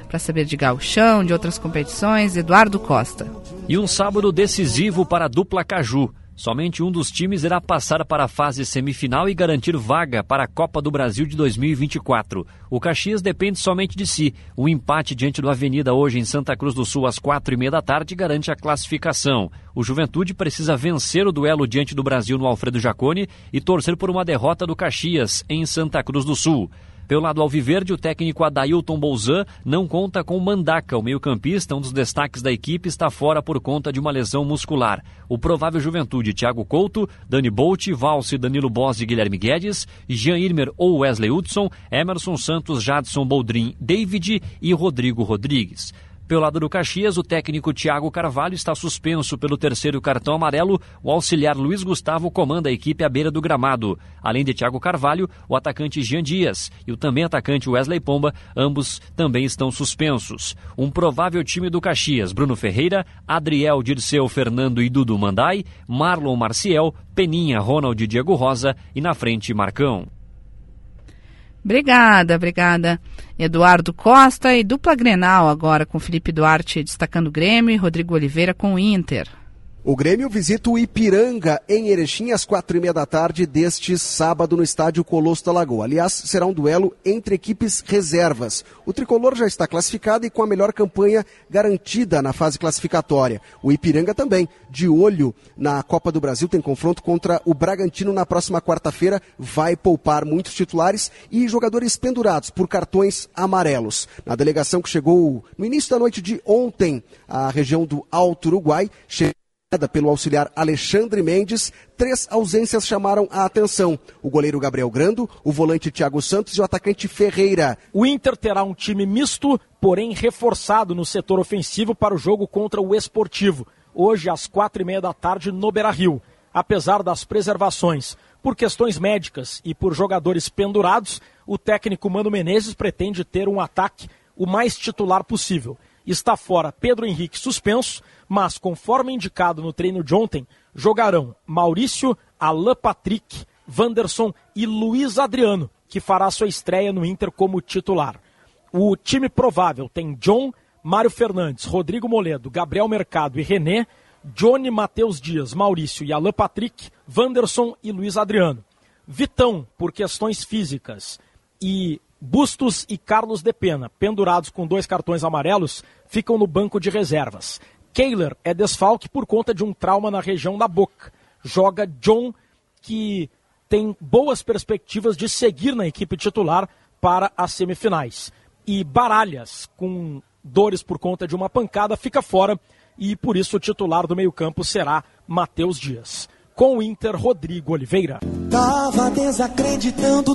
para saber de gauchão, de outras competições, Eduardo Costa. E um sábado decisivo para a dupla Caju. Somente um dos times irá passar para a fase semifinal e garantir vaga para a Copa do Brasil de 2024. O Caxias depende somente de si. O empate diante do Avenida hoje em Santa Cruz do Sul às quatro e meia da tarde garante a classificação. O Juventude precisa vencer o duelo diante do Brasil no Alfredo Jacone e torcer por uma derrota do Caxias em Santa Cruz do Sul. Pelo lado alviverde, o técnico Adailton Bolzan não conta com Mandaca, o meio-campista, um dos destaques da equipe, está fora por conta de uma lesão muscular. O provável Juventude, Thiago Couto, Dani Bolt, Valse, Danilo Bos e Guilherme Guedes, Jean Irmer ou Wesley Hudson, Emerson Santos, Jadson Boldrin, David e Rodrigo Rodrigues. Pelo lado do Caxias, o técnico Thiago Carvalho está suspenso pelo terceiro cartão amarelo. O auxiliar Luiz Gustavo comanda a equipe à beira do gramado. Além de Thiago Carvalho, o atacante Jean Dias e o também atacante Wesley Pomba, ambos também estão suspensos. Um provável time do Caxias: Bruno Ferreira, Adriel Dirceu, Fernando e Dudu Mandai, Marlon Marciel, Peninha, Ronald e Diego Rosa e na frente Marcão. Obrigada, obrigada. Eduardo Costa e dupla Grenal agora com Felipe Duarte destacando o Grêmio e Rodrigo Oliveira com o Inter. O Grêmio visita o Ipiranga em Erechim às quatro e meia da tarde deste sábado no estádio Colosso da Lagoa. Aliás, será um duelo entre equipes reservas. O tricolor já está classificado e com a melhor campanha garantida na fase classificatória. O Ipiranga também, de olho na Copa do Brasil, tem confronto contra o Bragantino na próxima quarta-feira. Vai poupar muitos titulares e jogadores pendurados por cartões amarelos. Na delegação que chegou no início da noite de ontem à região do Alto Uruguai, chegou pelo auxiliar Alexandre Mendes, três ausências chamaram a atenção. O goleiro Gabriel Grando, o volante Thiago Santos e o atacante Ferreira. O Inter terá um time misto, porém reforçado no setor ofensivo para o jogo contra o Esportivo, hoje às quatro e meia da tarde no Beira-Rio. Apesar das preservações por questões médicas e por jogadores pendurados, o técnico Mano Menezes pretende ter um ataque o mais titular possível. Está fora Pedro Henrique suspenso, mas conforme indicado no treino de ontem, jogarão Maurício, Alain Patrick, Wanderson e Luiz Adriano, que fará sua estreia no Inter como titular. O time provável tem John, Mário Fernandes, Rodrigo Moledo, Gabriel Mercado e René, Johnny Matheus Dias, Maurício e Alain Patrick, Wanderson e Luiz Adriano. Vitão, por questões físicas, e Bustos e Carlos de Pena, pendurados com dois cartões amarelos, ficam no banco de reservas. Kehler é desfalque por conta de um trauma na região da boca. Joga John, que tem boas perspectivas de seguir na equipe titular para as semifinais. E Baralhas, com dores por conta de uma pancada, fica fora e por isso o titular do meio-campo será Matheus Dias com o Inter, Rodrigo Oliveira.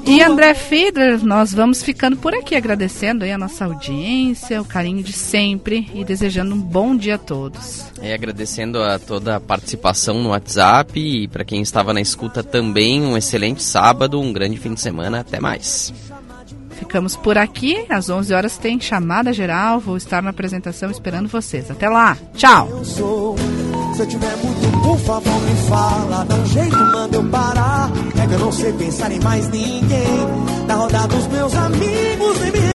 E André Fiedler, nós vamos ficando por aqui, agradecendo aí a nossa audiência, o carinho de sempre e desejando um bom dia a todos. E agradecendo a toda a participação no WhatsApp e para quem estava na escuta também, um excelente sábado, um grande fim de semana, até mais. Ficamos por aqui, às 11 horas tem chamada geral, vou estar na apresentação esperando vocês. Até lá, tchau! Se eu tiver muito, por favor, me fala. Dá um jeito, manda eu parar. É que eu não sei pensar em mais ninguém. Dos meus amigos, nem me